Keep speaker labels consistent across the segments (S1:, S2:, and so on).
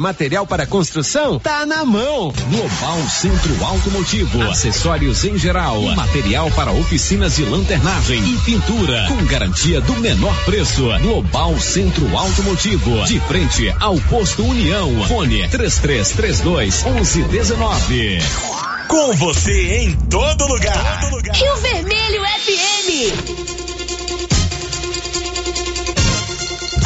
S1: Material para construção tá na mão.
S2: Global Centro Automotivo, acessórios em geral, material para oficinas de lanternagem e pintura, com garantia do menor preço. Global Centro Automotivo, de frente ao posto União. Fone 3332 1119.
S3: Com você em todo lugar. Todo lugar.
S4: Rio Vermelho FM.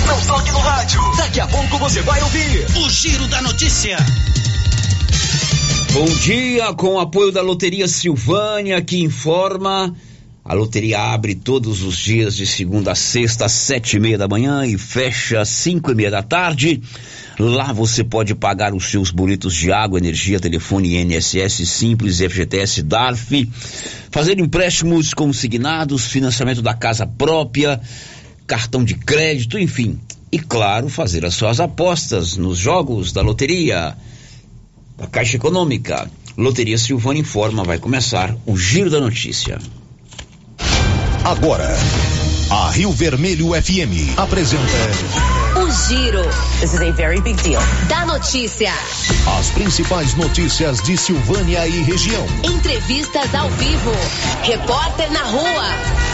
S3: Não toque no rádio. Daqui a pouco você vai ouvir o Giro da Notícia.
S5: Bom dia, com o apoio da Loteria Silvânia, que informa. A loteria abre todos os dias de segunda a sexta, às sete e meia da manhã e fecha às cinco e meia da tarde. Lá você pode pagar os seus boletos de água, energia, telefone INSS Simples, FGTS, DARF, fazer empréstimos consignados, financiamento da casa própria, cartão de crédito, enfim. E claro, fazer as suas apostas nos jogos da loteria, da Caixa Econômica. Loteria Silvana informa, vai começar o Giro da Notícia.
S6: Agora, a Rio Vermelho FM apresenta.
S4: O Giro. This is a very big deal. Da notícia.
S6: As principais notícias de Silvânia e região.
S4: Entrevistas ao vivo. Repórter na rua.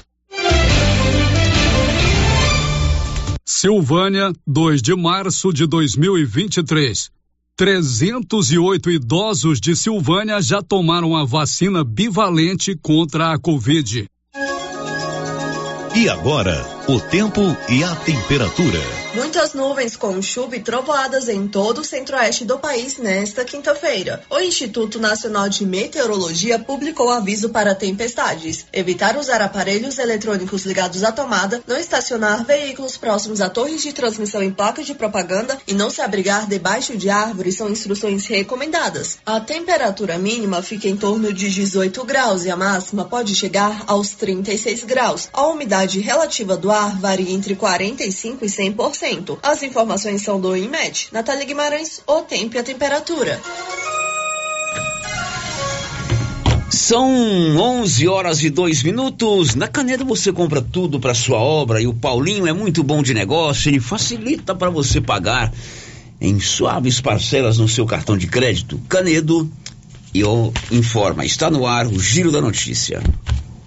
S7: Silvânia, 2 de março de 2023. 308 idosos de Silvânia já tomaram a vacina bivalente contra a Covid.
S6: E agora, o tempo e a temperatura.
S8: Muitas nuvens com chuva e trovoadas em todo o centro-oeste do país nesta quinta-feira. O Instituto Nacional de Meteorologia publicou aviso para tempestades. Evitar usar aparelhos eletrônicos ligados à tomada, não estacionar veículos próximos a torres de transmissão em placas de propaganda e não se abrigar debaixo de árvores são instruções recomendadas. A temperatura mínima fica em torno de 18 graus e a máxima pode chegar aos 36 graus. A umidade relativa do ar varia entre 45 e 100%. As informações são do IMED. Natália Guimarães, o tempo e a temperatura.
S5: São 11 horas e 2 minutos. Na Canedo você compra tudo para sua obra e o Paulinho é muito bom de negócio, ele facilita para você pagar em suaves parcelas no seu cartão de crédito. Canedo e informa, está no ar o Giro da Notícia.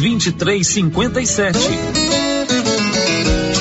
S9: 2357.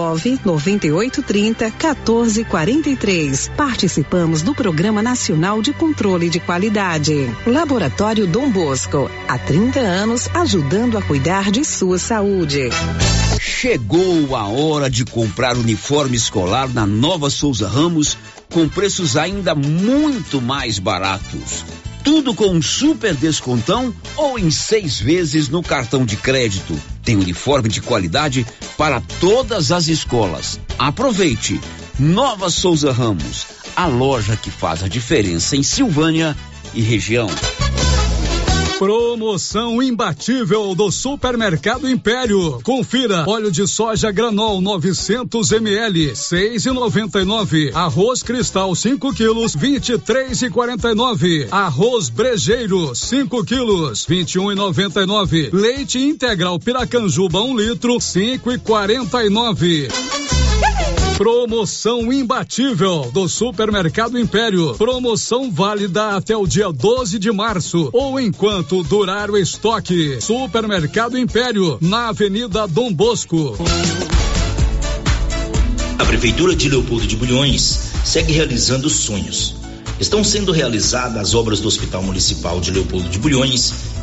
S10: 33 32 14 43. WhatsApp 9 9830 1443. Participamos do Programa Nacional de Controle de Qualidade. Laboratório Dom Bosco, há 30 anos ajudando a cuidar de sua saúde.
S5: Chegou a hora de comprar uniforme escolar na Nova Souza Ramos com preços ainda muito mais baratos. Tudo com um super descontão ou em seis vezes no cartão de crédito. Tem uniforme de qualidade para todas as escolas. Aproveite! Nova Souza Ramos, a loja que faz a diferença em Silvânia e região.
S7: Promoção imbatível do Supermercado Império. Confira: óleo de soja granol 900 ml, 6,99. Arroz cristal 5 quilos, 23,49. Arroz brejeiro 5 quilos, 21,99. Leite integral Piracanjuba 1 um litro, 5,49. Promoção imbatível do Supermercado Império. Promoção válida até o dia 12 de março ou enquanto durar o estoque. Supermercado Império, na Avenida Dom Bosco.
S11: A Prefeitura de Leopoldo de Bulhões segue realizando sonhos. Estão sendo realizadas as obras do Hospital Municipal de Leopoldo de Bulhões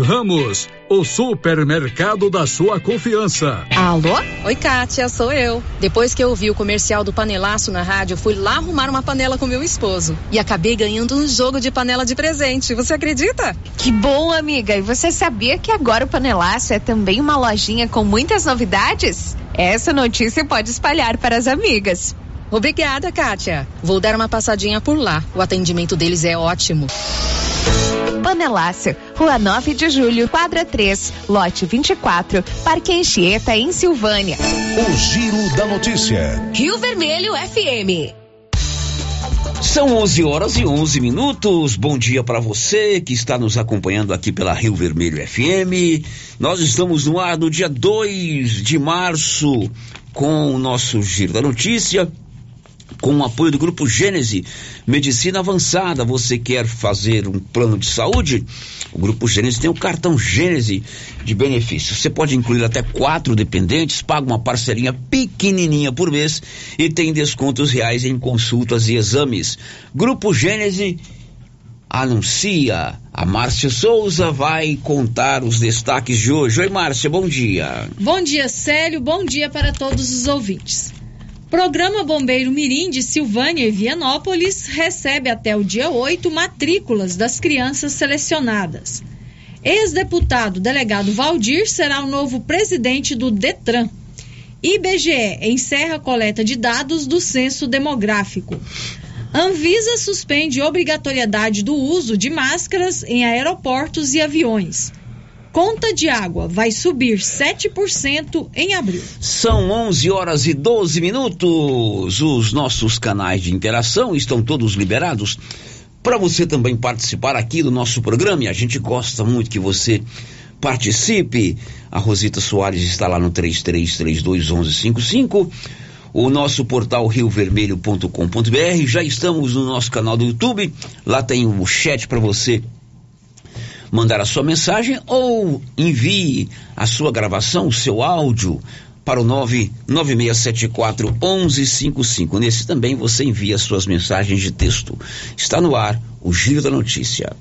S7: Ramos, o supermercado da sua confiança.
S4: Alô? Oi, Kátia, sou eu. Depois que eu vi o comercial do panelaço na rádio, fui lá arrumar uma panela com meu esposo. E acabei ganhando um jogo de panela de presente. Você acredita?
S12: Que bom, amiga. E você sabia que agora o panelaço é também uma lojinha com muitas novidades? Essa notícia pode espalhar para as amigas.
S4: Obrigada, Kátia. Vou dar uma passadinha por lá. O atendimento deles é ótimo.
S12: Panelácio, Rua 9 de Julho, quadra 3, lote 24, Parque Anchieta, em Silvânia.
S3: O Giro da Notícia.
S13: Rio Vermelho FM.
S5: São 11 horas e 11 minutos. Bom dia para você que está nos acompanhando aqui pela Rio Vermelho FM. Nós estamos no ar no dia 2 de março com o nosso Giro da Notícia com o apoio do Grupo Gênese Medicina Avançada. Você quer fazer um plano de saúde? O Grupo Gênese tem o cartão Gênese de benefícios. Você pode incluir até quatro dependentes, paga uma parcelinha pequenininha por mês e tem descontos reais em consultas e exames. Grupo Gênese anuncia. A Márcia Souza vai contar os destaques de hoje. Oi, Márcia, bom dia.
S14: Bom dia, Célio. Bom dia para todos os ouvintes. Programa Bombeiro Mirim de Silvânia e Vianópolis recebe até o dia 8 matrículas das crianças selecionadas. Ex-deputado delegado Valdir será o novo presidente do Detran. IBGE encerra a coleta de dados do censo demográfico. Anvisa suspende obrigatoriedade do uso de máscaras em aeroportos e aviões. Conta de água vai subir 7% em abril.
S5: São 11 horas e 12 minutos. Os nossos canais de interação estão todos liberados para você também participar aqui do nosso programa. E a gente gosta muito que você participe. A Rosita Soares está lá no 33321155. O nosso portal riovermelho.com.br. Já estamos no nosso canal do YouTube. Lá tem o chat para você mandar a sua mensagem ou envie a sua gravação, o seu áudio para o 99674 1155. Nesse também você envia suas mensagens de texto. Está no ar o Giro da Notícia.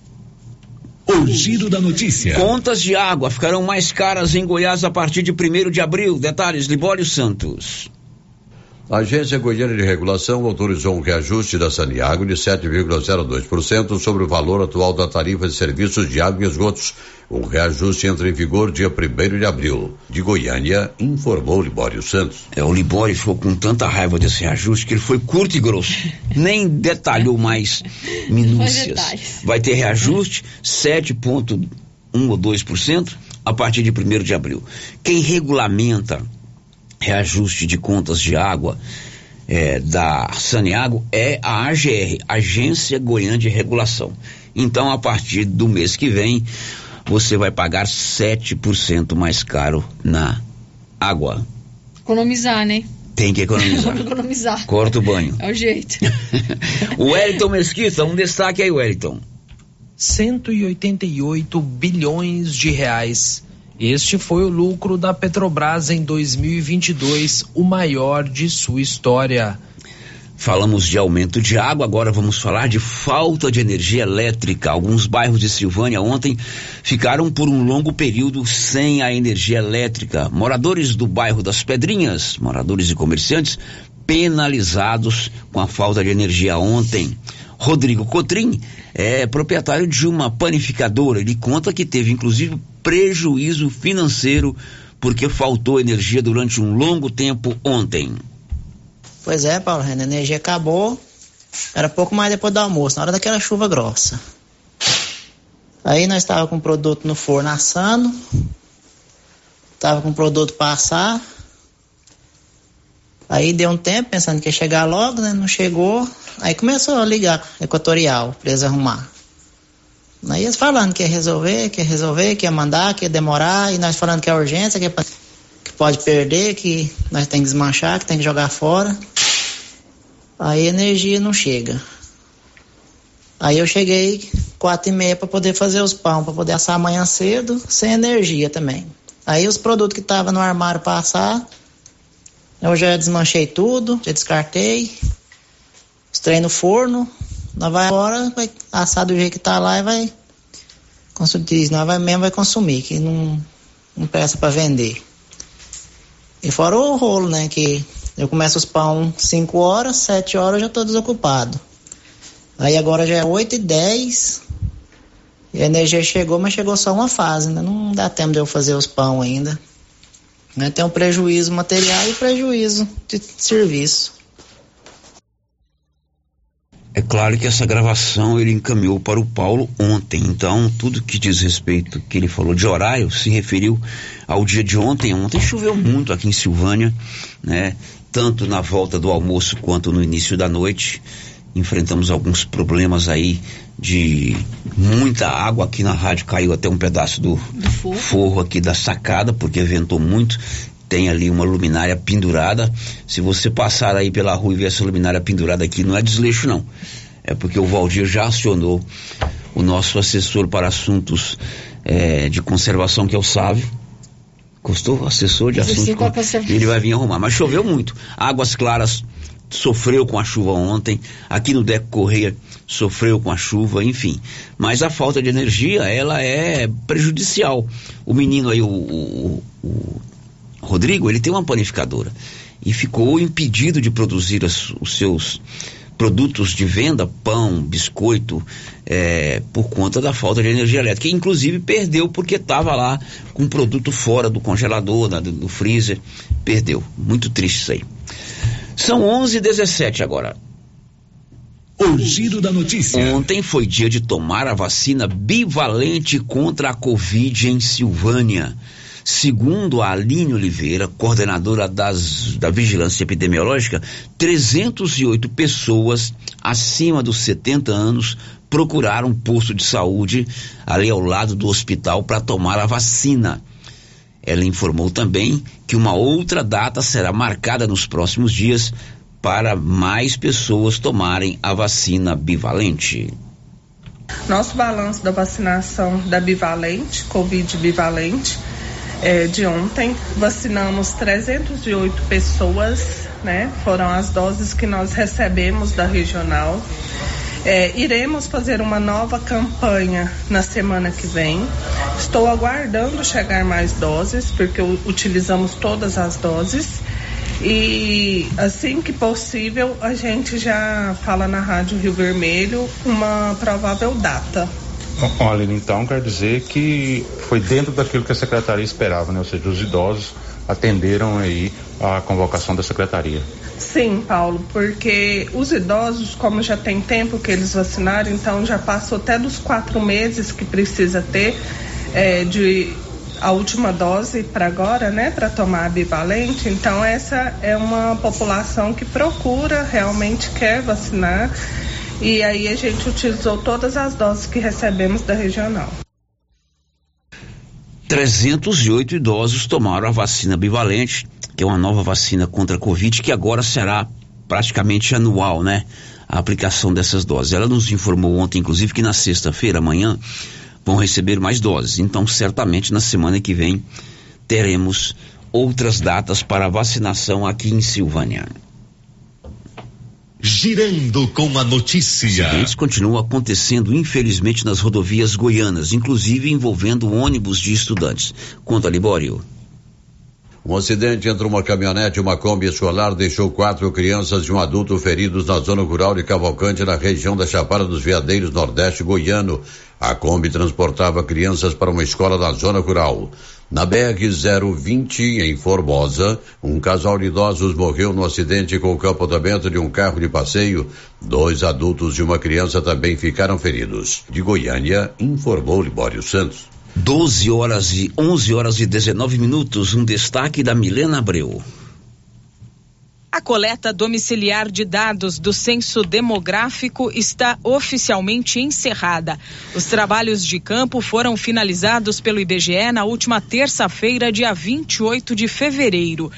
S3: O Giro da Notícia.
S5: Contas de água ficarão mais caras em Goiás a partir de 1 de abril. Detalhes, Libório Santos.
S15: A Agência Goiana de Regulação autorizou um reajuste da Saniago de 7,02% sobre o valor atual da tarifa de serviços de água e esgotos. O reajuste entra em vigor dia 1 de abril. De Goiânia, informou Libório Santos.
S5: É, o Libório ficou com tanta raiva desse reajuste que ele foi curto e grosso. Nem detalhou mais minúcias. Vai ter reajuste 7,1 ou 2% a partir de 1 de abril. Quem regulamenta reajuste de contas de água é, da Saneago é a AGR, Agência Goiana de Regulação. Então, a partir do mês que vem, você vai pagar 7% mais caro na água.
S14: Economizar, né?
S5: Tem que economizar.
S14: economizar.
S5: Corta o banho.
S14: É o jeito.
S5: o Wellington Mesquita, um destaque aí, Wellington.
S16: 188 bilhões de reais este foi o lucro da Petrobras em 2022, o maior de sua história.
S5: Falamos de aumento de água, agora vamos falar de falta de energia elétrica. Alguns bairros de Silvânia ontem ficaram por um longo período sem a energia elétrica. Moradores do bairro das Pedrinhas, moradores e comerciantes, penalizados com a falta de energia ontem. Rodrigo Cotrim é proprietário de uma panificadora. Ele conta que teve inclusive prejuízo financeiro porque faltou energia durante um longo tempo ontem.
S17: Pois é, Paulo, a energia acabou Era pouco mais depois do almoço, na hora daquela chuva grossa. Aí nós estava com o produto no forno assando, tava com o produto para assar. Aí deu um tempo pensando que ia chegar logo, né? Não chegou. Aí começou a ligar Equatorial pra eles arrumar. Aí eles falando que ia resolver, que ia resolver, que ia mandar, que ia demorar, e nós falando que é urgência, que, é que pode perder, que nós tem que desmanchar, que tem que jogar fora. Aí a energia não chega. Aí eu cheguei quatro e meia para poder fazer os pão, para poder assar amanhã cedo, sem energia também. Aí os produtos que estavam no armário para assar, eu já desmanchei tudo, já descartei, estrei no forno, nós vai agora, vai assar do jeito que tá lá e vai consumir, nós vai mesmo vai consumir, que não, não peça para vender. E fora o rolo, né, que eu começo os pão 5 horas, 7 horas eu já tô desocupado. Aí agora já é 8 e 10 e a energia chegou, mas chegou só uma fase, ainda não dá tempo de eu fazer os pão ainda. Né? Tem um prejuízo material e prejuízo de serviço.
S5: É claro que essa gravação ele encaminhou para o Paulo ontem, então tudo que diz respeito que ele falou de horário se referiu ao dia de ontem. Ontem choveu muito aqui em Silvânia, né? Tanto na volta do almoço quanto no início da noite. Enfrentamos alguns problemas aí de muita água aqui na rádio, caiu até um pedaço do, do forro. forro aqui da sacada, porque ventou muito tem ali uma luminária pendurada. Se você passar aí pela rua e ver essa luminária pendurada aqui, não é desleixo não. É porque o Valdir já acionou o nosso assessor para assuntos é, de conservação, que é o Sávio. Gostou? Assessor de assuntos. Com... Ele vai vir arrumar. Mas choveu muito. Águas Claras sofreu com a chuva ontem. Aqui no Deco Correia sofreu com a chuva, enfim. Mas a falta de energia, ela é prejudicial. O menino aí, o, o, o Rodrigo, ele tem uma panificadora e ficou impedido de produzir as, os seus produtos de venda, pão, biscoito, é, por conta da falta de energia elétrica. Inclusive perdeu porque estava lá com produto fora do congelador, do, do freezer, perdeu. Muito triste isso aí. São 11 h 17 agora.
S2: O giro da notícia.
S5: Ontem foi dia de tomar a vacina bivalente contra a Covid em Silvânia. Segundo a Aline Oliveira, coordenadora das, da Vigilância Epidemiológica, 308 pessoas acima dos 70 anos procuraram um posto de saúde ali ao lado do hospital para tomar a vacina. Ela informou também que uma outra data será marcada nos próximos dias para mais pessoas tomarem a vacina bivalente.
S8: Nosso balanço da vacinação da bivalente, Covid bivalente, é, de ontem. Vacinamos 308 pessoas, né? Foram as doses que nós recebemos da regional. É, iremos fazer uma nova campanha na semana que vem. Estou aguardando chegar mais doses, porque utilizamos todas as doses. E assim que possível, a gente já fala na Rádio Rio Vermelho uma provável data
S18: Olha, então quer dizer que foi dentro daquilo que a secretaria esperava, né? Ou seja, os idosos atenderam aí a convocação da secretaria.
S8: Sim, Paulo, porque os idosos, como já tem tempo que eles vacinaram, então já passou até dos quatro meses que precisa ter é, de a última dose para agora, né, para tomar a bivalente. Então essa é uma população que procura realmente quer vacinar e aí a gente utilizou todas as doses que recebemos da regional.
S5: 308 idosos tomaram a vacina bivalente, que é uma nova vacina contra a Covid, que agora será praticamente anual, né? A aplicação dessas doses. Ela nos informou ontem, inclusive, que na sexta-feira, amanhã, vão receber mais doses. Então, certamente na semana que vem teremos outras datas para vacinação aqui em Silvânia.
S2: Girando com a notícia.
S5: Acidentes continuam acontecendo, infelizmente, nas rodovias goianas, inclusive envolvendo ônibus de estudantes. Conta, Libório.
S19: Um acidente entre uma caminhonete e uma Kombi escolar deixou quatro crianças e um adulto feridos na zona rural de Cavalcante, na região da Chapada dos Veadeiros, Nordeste Goiano. A Kombi transportava crianças para uma escola da zona rural. Na BR-020, em Formosa, um casal de idosos morreu no acidente com o capotamento de um carro de passeio. Dois adultos e uma criança também ficaram feridos. De Goiânia, informou Libório Santos.
S5: 12 horas e 11 horas e 19 minutos. Um destaque da Milena Abreu.
S20: A coleta domiciliar de dados do censo demográfico está oficialmente encerrada. Os trabalhos de campo foram finalizados pelo IBGE na última terça-feira, dia 28 de fevereiro.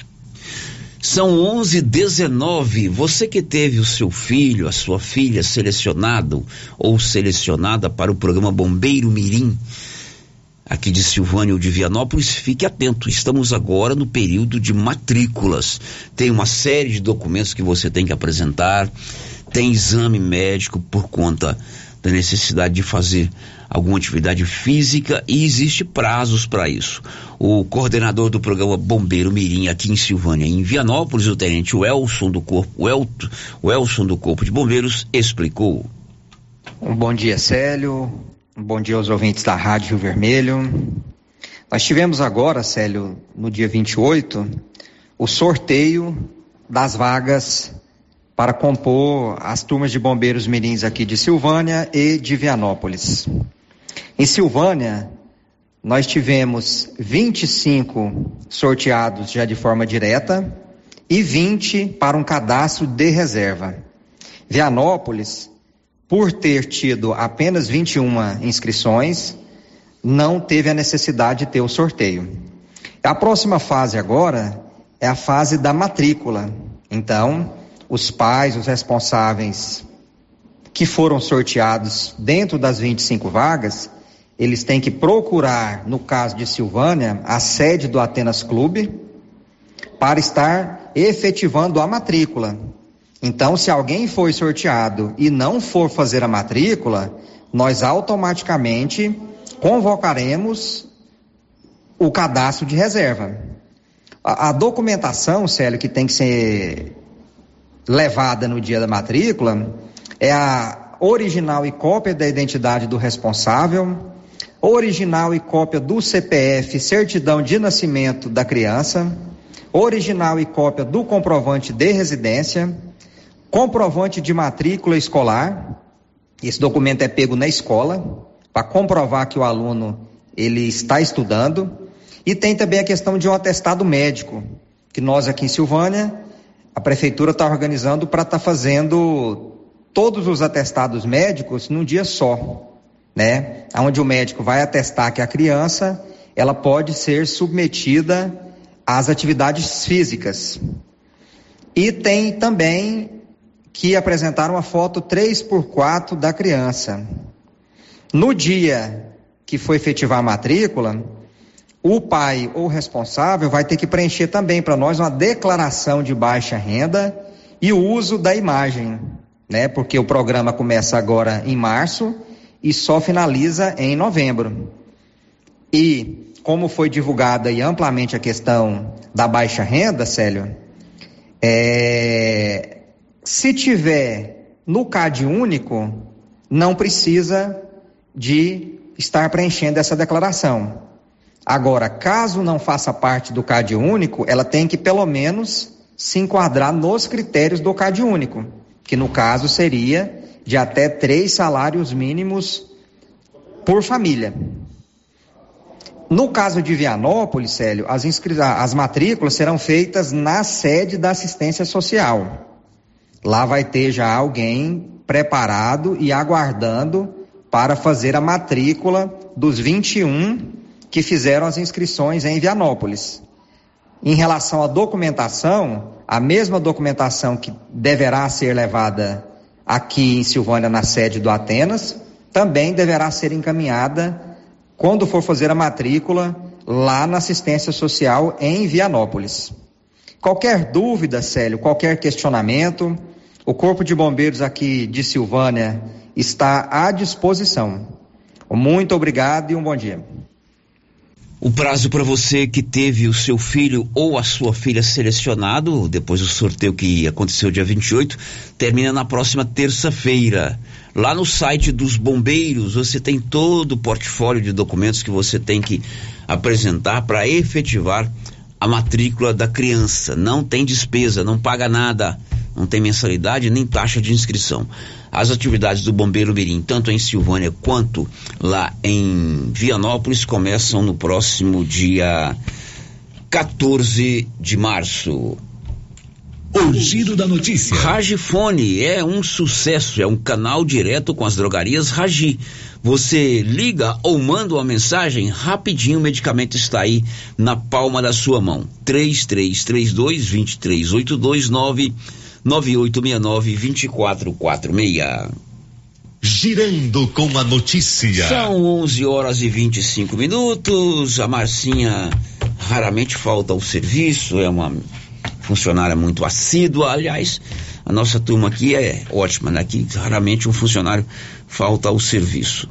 S5: São 11:19. Você que teve o seu filho, a sua filha selecionado ou selecionada para o programa Bombeiro Mirim aqui de Silvânia ou de Vianópolis, fique atento. Estamos agora no período de matrículas. Tem uma série de documentos que você tem que apresentar, tem exame médico por conta da necessidade de fazer alguma atividade física e existe prazos para isso. O coordenador do programa Bombeiro Mirim aqui em Silvânia, em Vianópolis, o tenente Welson do Corpo, Welson do Corpo de Bombeiros, explicou.
S21: Um bom dia, Célio. Bom dia aos ouvintes da Rádio Rio Vermelho. Nós tivemos agora, Célio, no dia 28, o sorteio das vagas para compor as turmas de bombeiros mirins aqui de Silvânia e de Vianópolis. Em Silvânia, nós tivemos 25 sorteados já de forma direta e 20 para um cadastro de reserva. Vianópolis, por ter tido apenas 21 inscrições, não teve a necessidade de ter o sorteio. A próxima fase agora é a fase da matrícula. Então, os pais, os responsáveis que foram sorteados dentro das 25 vagas, eles têm que procurar, no caso de Silvânia, a sede do Atenas Clube para estar efetivando a matrícula. Então, se alguém foi sorteado e não for fazer a matrícula, nós automaticamente convocaremos o cadastro de reserva. A, a, documentação, Célio, que tem que ser levada no dia da matrícula é a original e cópia da identidade do responsável, original e cópia do CPF, certidão de nascimento da criança, original e cópia do comprovante de residência comprovante de matrícula escolar. Esse documento é pego na escola para comprovar que o aluno ele está estudando. E tem também a questão de um atestado médico, que nós aqui em Silvânia, a prefeitura está organizando para estar tá fazendo todos os atestados médicos num dia só, né? Onde o médico vai atestar que a criança ela pode ser submetida às atividades físicas. E tem também que apresentaram a foto 3 por 4 da criança. No dia que foi efetivar a matrícula, o pai ou responsável vai ter que preencher também para nós uma declaração de baixa renda e o uso da imagem, né? Porque o programa começa agora em março e só finaliza em novembro. E como foi divulgada e amplamente a questão da baixa renda, Célio, é, se tiver no CAD único, não precisa de estar preenchendo essa declaração. Agora, caso não faça parte do CAD único, ela tem que pelo menos se enquadrar nos critérios do CAD único, que no caso seria de até três salários mínimos por família. No caso de Vianópolis, Célio, as, as matrículas serão feitas na sede da assistência social. Lá vai ter já alguém preparado e aguardando para fazer a matrícula dos 21 que fizeram as inscrições em Vianópolis. Em relação à documentação, a mesma documentação que deverá ser levada aqui em Silvânia na sede do Atenas, também deverá ser encaminhada quando for fazer a matrícula lá na assistência social em Vianópolis. Qualquer dúvida, Célio, qualquer questionamento, o Corpo de Bombeiros aqui de Silvânia está à disposição. Muito obrigado e um bom dia.
S5: O prazo para você que teve o seu filho ou a sua filha selecionado, depois do sorteio que aconteceu dia 28, termina na próxima terça-feira. Lá no site dos bombeiros você tem todo o portfólio de documentos que você tem que apresentar para efetivar a matrícula da criança. Não tem despesa, não paga nada, não tem mensalidade nem taxa de inscrição. As atividades do Bombeiro Mirim, tanto em Silvânia quanto lá em Vianópolis, começam no próximo dia 14 de março.
S2: O giro da notícia.
S5: Ragifone é um sucesso, é um canal direto com as drogarias Ragi. Você liga ou manda uma mensagem, rapidinho o medicamento está aí na palma da sua mão. 3332 2382 9869 2446.
S2: Girando com a notícia.
S5: São 11 horas e 25 minutos. A Marcinha raramente falta ao serviço, é uma funcionária muito assídua. Aliás, a nossa turma aqui é ótima, né? Aqui raramente um funcionário falta ao serviço.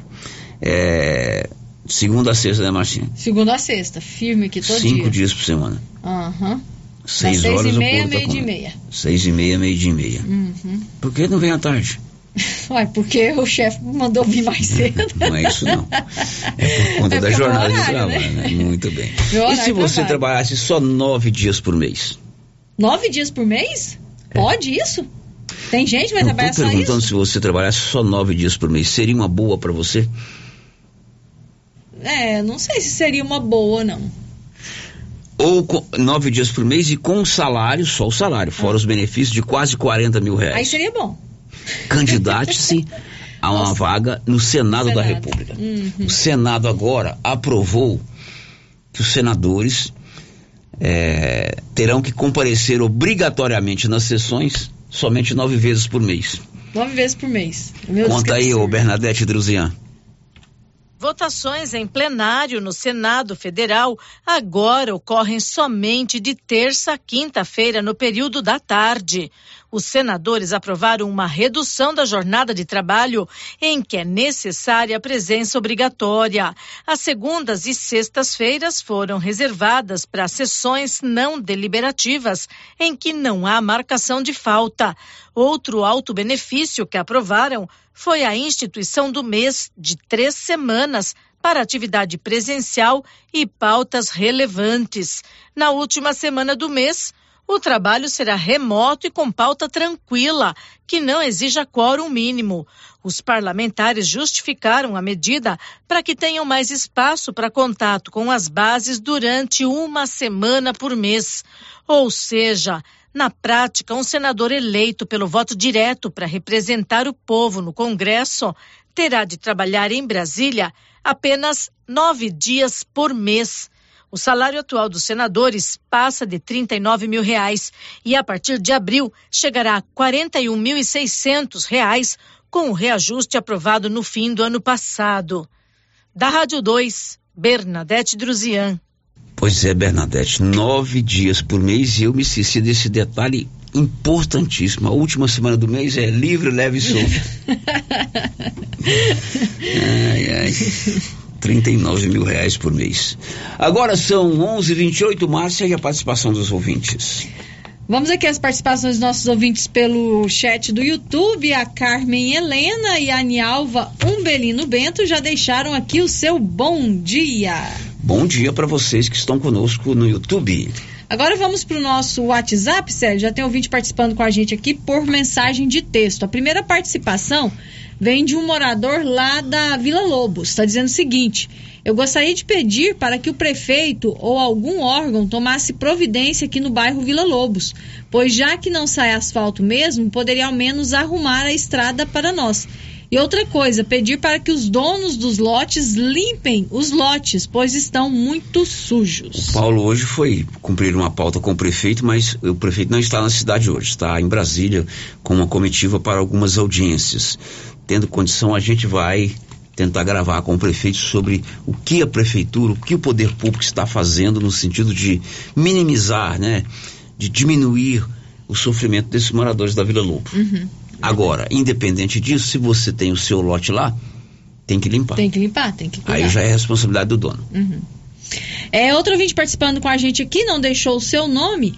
S5: É, segunda a sexta, né, Marcinha?
S14: Segunda a sexta, firme aqui todo
S5: Cinco
S14: dia.
S5: dias por semana.
S14: Aham.
S5: Seis
S14: Das
S5: horas
S14: seis e meia,
S5: tá
S14: meio dia e
S5: comendo.
S14: meia.
S5: Seis e meia, meio dia e meia.
S14: Uhum.
S5: Por que não vem à tarde?
S14: Ué, porque o chefe mandou vir mais cedo.
S5: Não é isso não. É por conta
S14: É
S5: da
S14: é
S5: jornada
S14: meu
S5: de
S14: horário,
S5: trabalho,
S14: né?
S5: né? Muito bem. E
S14: horário
S5: se
S14: de
S5: você
S14: trabalho.
S5: trabalhasse só nove dias por mês?
S14: Nove dias por mês? Pode isso? Tem gente que vai
S5: Eu
S14: trabalhar só
S5: perguntando
S14: isso?
S5: se você trabalhasse só nove dias por mês. Seria uma boa para você?
S14: É, não sei se seria uma boa, não.
S5: Ou com- nove dias por mês e com um salário, só o salário, fora os benefícios de quase 40 mil
S14: Aí
S5: reais.
S14: seria bom.
S5: Candidate-se a uma vaga no Senado, da
S14: Senado.
S5: República.
S14: Uhum.
S5: O Senado agora aprovou que os senadores eh, terão que comparecer obrigatoriamente nas sessões somente nove vezes por mês.
S14: Nove vezes por mês. Meu
S5: Conta aí, ô. Bernadette Druzian.
S22: Votações em plenário no Senado Federal agora ocorrem somente de terça a quinta-feira, no período da tarde. Os senadores aprovaram uma redução da jornada de trabalho em que é necessária a presença obrigatória. As segundas e sextas-feiras foram reservadas para sessões não deliberativas, em que não há marcação de falta. Outro alto benefício que aprovaram foi a instituição do mês de três semanas para atividade presencial e pautas relevantes. Na última semana do mês, o trabalho será remoto e com pauta tranquila, que não exija quórum mínimo. Os parlamentares justificaram a medida para que tenham mais espaço para contato com as bases durante uma semana por mês. Ou seja, na prática, um senador eleito pelo voto direto para representar o povo no Congresso terá de trabalhar em Brasília apenas nove dias por mês. O salário atual dos senadores passa de 39 mil reais e a partir de abril chegará a 41.600 reais com o reajuste aprovado no fim do ano passado. Da Rádio 2, Bernadette Druzian.
S5: Pois é, Bernadette, nove dias por mês e eu me esqueci desse detalhe importantíssimo. A última semana do mês é livre, leve e solto. ai, ai. 39 mil reais por mês. Agora são 11:28 Márcia e a participação dos ouvintes.
S14: Vamos aqui às participações dos nossos ouvintes pelo chat do YouTube. A Carmen Helena e a Nialva Umbelino Bento já deixaram aqui o seu bom dia.
S5: Bom dia para vocês que estão conosco no YouTube.
S14: Agora vamos para o nosso WhatsApp, Sérgio. Já tem ouvinte participando com a gente aqui por mensagem de texto. A primeira participação vem de um morador lá da Vila Lobos. Está dizendo o seguinte: eu gostaria de pedir para que o prefeito ou algum órgão tomasse providência aqui no bairro Vila Lobos, pois já que não sai asfalto mesmo, poderia ao menos arrumar a estrada para nós. E outra coisa, pedir para que os donos dos lotes limpem os lotes, pois estão muito sujos.
S5: Paulo hoje foi cumprir uma pauta com o prefeito, mas o prefeito não está na cidade hoje, está em Brasília com uma comitiva para algumas audiências. Tendo condição, a gente vai tentar gravar com o prefeito sobre o que a prefeitura, o que o poder público está fazendo no sentido de minimizar, né, de diminuir o sofrimento desses moradores da Vila Lobo.
S14: Uhum.
S5: Agora, independente disso, se você tem o seu lote lá, tem que limpar.
S14: Tem que limpar, tem que cuidar.
S5: Aí já é responsabilidade do dono.
S14: Uhum. É, outro ouvinte participando com a gente aqui, não deixou o seu nome.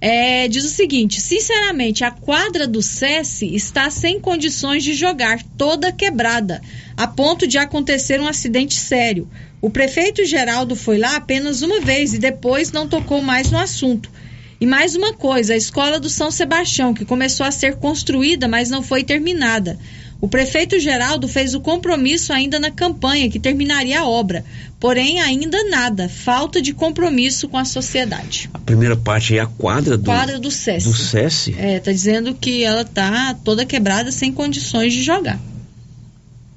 S14: É, diz o seguinte: sinceramente, a quadra do SESI está sem condições de jogar, toda quebrada, a ponto de acontecer um acidente sério. O prefeito Geraldo foi lá apenas uma vez e depois não tocou mais no assunto. E mais uma coisa, a escola do São Sebastião, que começou a ser construída, mas não foi terminada. O prefeito Geraldo fez o compromisso ainda na campanha que terminaria a obra, porém ainda nada, falta de compromisso com a sociedade.
S5: A primeira parte é a quadra do
S14: Quadra do SESI.
S5: do SESI.
S14: É, tá dizendo que ela tá toda quebrada sem condições de jogar.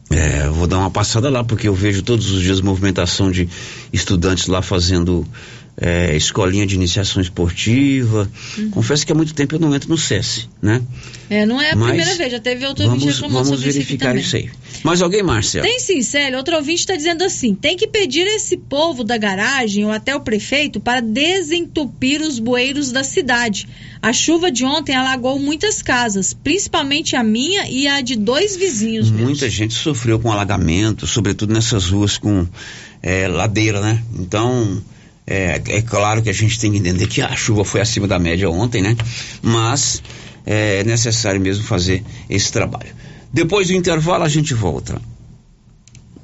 S5: É, vou dar uma passada lá porque eu vejo todos os dias movimentação de estudantes lá fazendo é, escolinha de iniciação esportiva.
S14: Uhum.
S5: Confesso que há muito tempo eu não entro no SESI, né?
S14: É, não é a
S5: Mas
S14: primeira vez, já teve outro ouvinte
S5: Vamos,
S14: reclamando
S5: vamos
S14: sobre isso
S5: verificar
S14: também.
S5: isso aí. Mais alguém, Márcia?
S14: Tem sim, Célio. Outro ouvinte está dizendo assim: tem que pedir esse povo da garagem ou até o prefeito para desentupir os bueiros da cidade. A chuva de ontem alagou muitas casas, principalmente a minha e a de dois vizinhos.
S5: Muita gente sofreu com alagamento, sobretudo nessas ruas com é, ladeira, né? Então, é, é claro que a gente tem que entender que a chuva foi acima da média ontem, né? Mas é necessário mesmo fazer esse trabalho. Depois do intervalo a gente volta.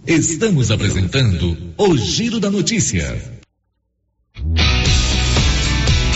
S23: Estamos apresentando o Giro da Notícia.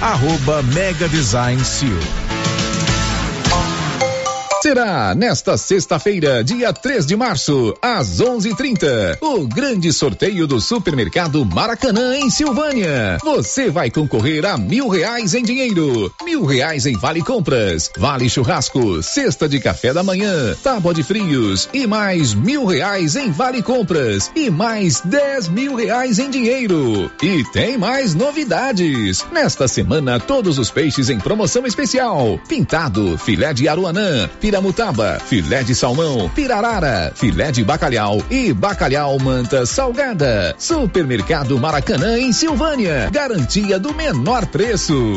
S3: arroba Mega Design Seal.
S24: Será nesta sexta-feira, dia 3 de março, às 11:30, o grande sorteio do Supermercado Maracanã em Silvânia. Você vai concorrer a mil reais em dinheiro, mil reais em vale compras, vale churrasco, cesta de café da manhã, tábua de frios e mais mil reais em vale compras e mais dez mil reais em dinheiro. E tem mais novidades. Nesta semana, todos os peixes em promoção especial: pintado, filé de aruanã, piramutaba, filé de salmão, pirarara, filé de bacalhau e bacalhau manta salgada. Supermercado Maracanã em Silvânia. Garantia do menor preço.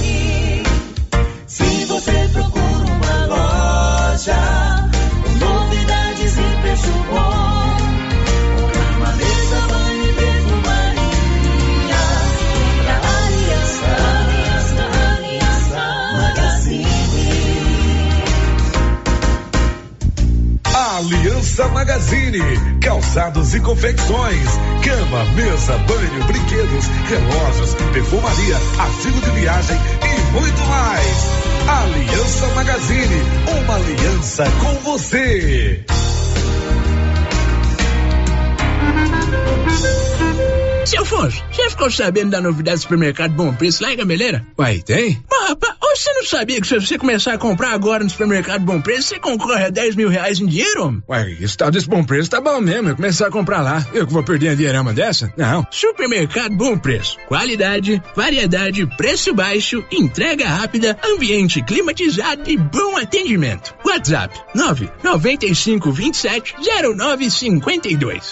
S25: Calçados e confecções, cama, mesa, banho, brinquedos, relógios, perfumaria, artigo de viagem e muito mais. Aliança Magazine, uma aliança com você.
S26: Seu Afonso, você ficou sabendo da novidade do supermercado Bom Preço lá em Gameleira?
S27: Uai, tem?
S26: Mas, rapaz, você não sabia que se você começar a comprar agora no supermercado Bom Preço, você concorre a 10 mil reais em dinheiro?
S27: Uai, esse tal desse bom preço tá bom mesmo. Eu começar a comprar lá. Eu que vou perder a dinheirama dessa? Não.
S26: Supermercado Bom Preço. Qualidade, variedade, preço baixo, entrega rápida, ambiente climatizado e bom atendimento. WhatsApp 995 27 0952.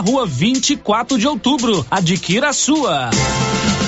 S9: rua 24 de outubro. Adquira a sua.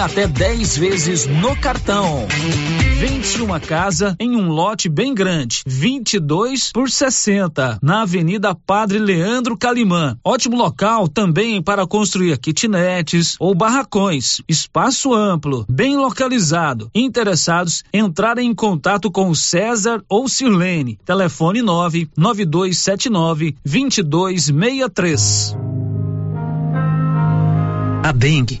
S9: até 10 vezes no cartão. Vende uma casa em um lote bem grande, 22 por 60, na Avenida Padre Leandro Calimã. Ótimo local também para construir kitnetes ou barracões. Espaço amplo, bem localizado. Interessados, entrarem em contato com César ou Sirlene. Telefone 9 9279 2263. A dengue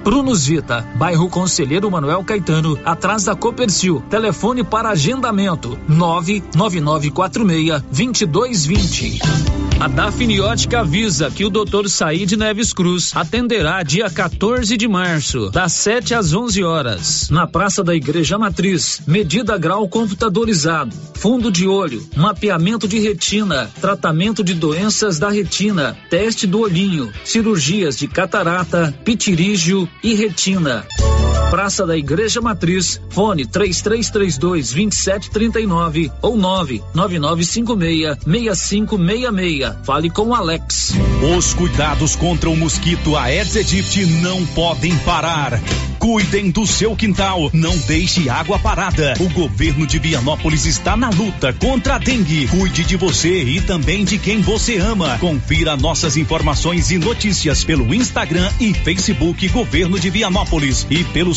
S9: Prunus Vita, bairro Conselheiro Manuel Caetano, atrás da Copercil. Telefone para agendamento: 99946-2220. A Dafniótica avisa que o Dr. Said Neves Cruz atenderá dia 14 de março, das 7 às 11 horas, na Praça da Igreja Matriz. Medida grau computadorizado, fundo de olho, mapeamento de retina, tratamento de doenças da retina, teste do olhinho, cirurgias de catarata, pitirígio e retina. Praça da Igreja Matriz, fone 3332 2739 ou 99956 6566. Fale com Alex.
S28: Os cuidados contra o mosquito Aedes aegypti não podem parar. Cuidem do seu quintal, não deixe água parada. O governo de Vianópolis está na luta contra a dengue. Cuide de você e também de quem você ama. Confira nossas informações e notícias pelo Instagram e Facebook Governo de Vianópolis e pelo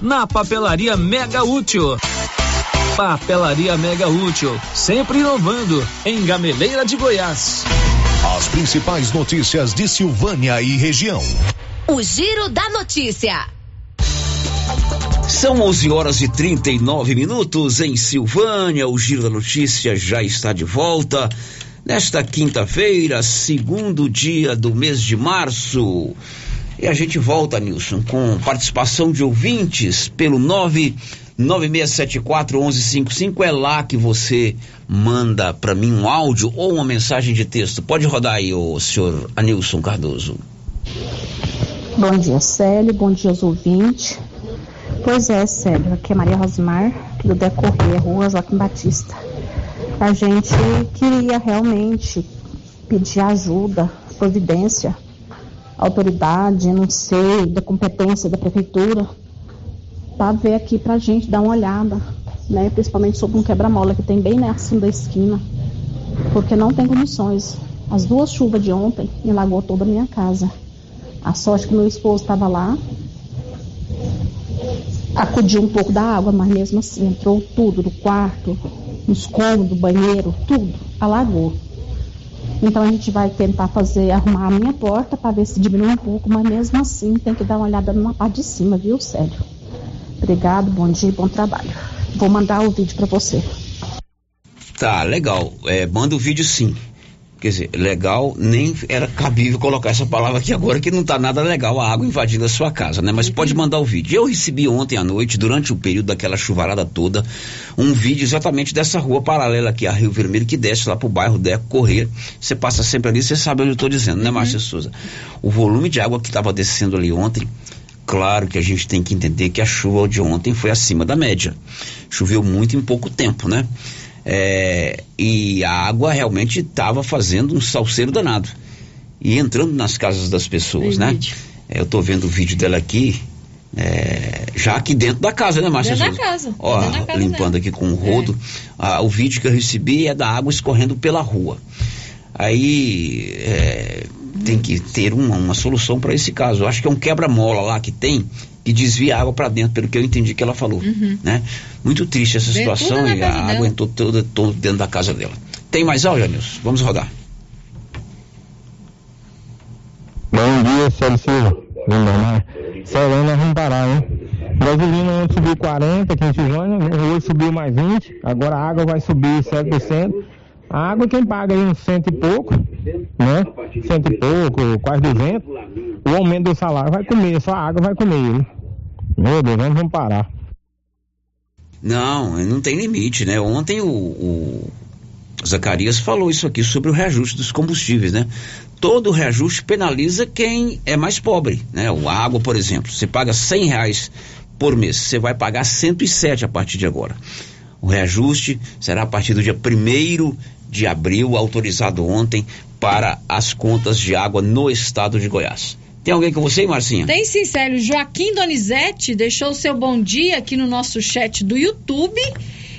S9: na Papelaria Mega Útil. Papelaria Mega Útil, sempre inovando, em Gameleira de Goiás.
S24: As principais notícias de Silvânia e região.
S4: O Giro da Notícia.
S5: São 11 horas e 39 minutos em Silvânia. O Giro da Notícia já está de volta. Nesta quinta-feira, segundo dia do mês de março. E a gente volta, Nilson, com participação de ouvintes pelo 996741155. É lá que você manda para mim um áudio ou uma mensagem de texto. Pode rodar aí, o senhor Anilson Cardoso.
S29: Bom dia, Célio. Bom dia aos ouvintes. Pois é, Célio. Aqui é Maria Rosimar, do Decorrer, Rua Joaquim Batista. A gente queria realmente pedir ajuda, providência, autoridade, não sei, da competência da prefeitura, para ver aqui pra gente dar uma olhada, né? Principalmente sobre um quebra-mola que tem bem assim da esquina, porque não tem condições. As duas chuvas de ontem enlagou toda a minha casa. A sorte que meu esposo estava lá, acudiu um pouco da água, mas mesmo assim entrou tudo do quarto, nos cômodos, banheiro, tudo, alagou. Então a gente vai tentar fazer, arrumar a minha porta para ver se diminui um pouco, mas mesmo assim tem que dar uma olhada numa parte de cima, viu, sério? Obrigado, bom dia bom trabalho. Vou mandar o vídeo para você.
S5: Tá, legal. É, manda o vídeo sim. Quer dizer, legal, nem era cabível colocar essa palavra aqui agora, que não tá nada legal a água invadindo a sua casa, né? Mas pode mandar o vídeo. Eu recebi ontem à noite, durante o período daquela chuvarada toda, um vídeo exatamente dessa rua paralela aqui a Rio Vermelho, que desce lá pro bairro Deco Correr. Você passa sempre ali, você sabe onde eu tô dizendo, né, Márcia Souza? O volume de água que estava descendo ali ontem, claro que a gente tem que entender que a chuva de ontem foi acima da média. Choveu muito em pouco tempo, né? É, e a água realmente estava fazendo um salseiro danado e entrando nas casas das pessoas, né? É, eu tô vendo o vídeo dela aqui, é, já aqui dentro da casa, né, Márcia?
S14: Dentro da casa.
S5: Ó,
S14: Dentro da casa
S5: limpando
S14: dela.
S5: aqui com o rodo. Ah, o vídeo que eu recebi é da água escorrendo pela rua. Aí é, tem que ter uma, uma solução para esse caso. Eu acho que é um quebra-mola lá que tem que desvia a água para dentro, pelo que eu entendi que ela falou,
S14: Uhum.
S5: né? Muito triste essa situação e a água entrou toda, toda dentro da casa dela. Tem mais áudio, Nilson? Vamos rodar.
S30: Bom dia, Célio Silva. Lindomar. Nós vamos parar, hein? Gasolina ontem subiu 40 aqui em Silvânia, hoje subiu mais 20, agora a água vai subir 7%. A água quem paga aí uns cento e pouco, né? Cento e pouco, quase 200. O aumento do salário vai comer, só a água vai comer ele. Meu Deus, nós vamos parar.
S5: Não, não tem limite, né? Ontem o, o Zacarias falou isso aqui sobre o reajuste dos combustíveis, né? Todo reajuste penaliza quem é mais pobre, né? O água, por exemplo, você paga cem reais por mês, você vai pagar 107 a partir de agora. O reajuste será a partir do dia 1 de abril, autorizado ontem para as contas de água no estado de Goiás. Tem alguém com você, Marcinha?
S14: Tem sim, Célio. Joaquim Donizete deixou o seu bom dia aqui no nosso chat do YouTube.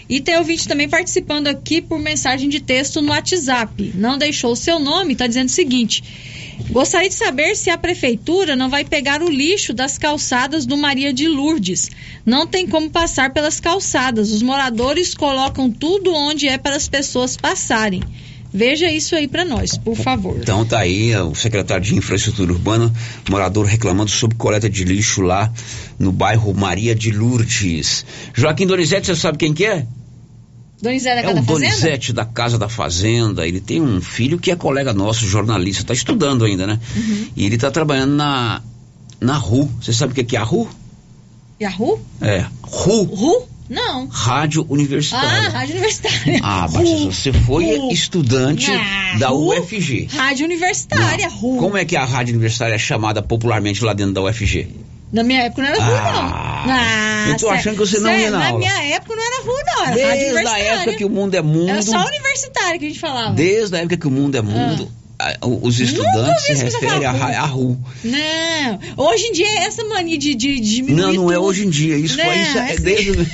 S14: E tem ouvinte também participando aqui por mensagem de texto no WhatsApp. Não deixou o seu nome, está dizendo o seguinte: Gostaria de saber se a prefeitura não vai pegar o lixo das calçadas do Maria de Lourdes. Não tem como passar pelas calçadas. Os moradores colocam tudo onde é para as pessoas passarem. Veja isso aí para nós, por favor.
S5: Então tá aí o secretário de Infraestrutura Urbana, morador reclamando sobre coleta de lixo lá no bairro Maria de Lourdes. Joaquim Donizete, você sabe quem que é?
S14: Donizete da
S5: É
S14: Casa
S5: o
S14: da Fazenda?
S5: Donizete da Casa da Fazenda. Ele tem um filho que é colega nosso, jornalista, tá estudando ainda, né?
S14: Uhum.
S5: E ele tá trabalhando na na RU. Você sabe o que que é a RU?
S14: Yahoo?
S5: É, RU,
S14: RU? Não.
S5: Rádio
S14: Ah,
S5: Universitária.
S14: Rádio Universitária.
S5: Ah, Batista, você foi
S14: RU.
S5: estudante
S14: Ah,
S5: da? UFG.
S14: Rádio Universitária, RU.
S5: Como é que a Rádio Universitária é chamada popularmente lá dentro da UFG?
S14: Na minha época não era rua, não. Ah,
S5: eu tô achando que você não
S14: sério,
S5: ia na
S14: Na
S5: aula.
S14: minha época não era rua, não. Era
S5: Desde a
S14: universitária.
S5: época que o mundo é mundo.
S14: Era só universitário que a gente falava.
S5: Desde a época que o mundo é mundo, a- o- os estudantes se referem ra- a RU.
S14: Não, hoje em dia é essa mania de, de diminuir
S5: Não, não é
S14: tudo.
S5: hoje em dia. Isso foi
S14: Não,
S5: isso, é
S14: assim-
S5: desde.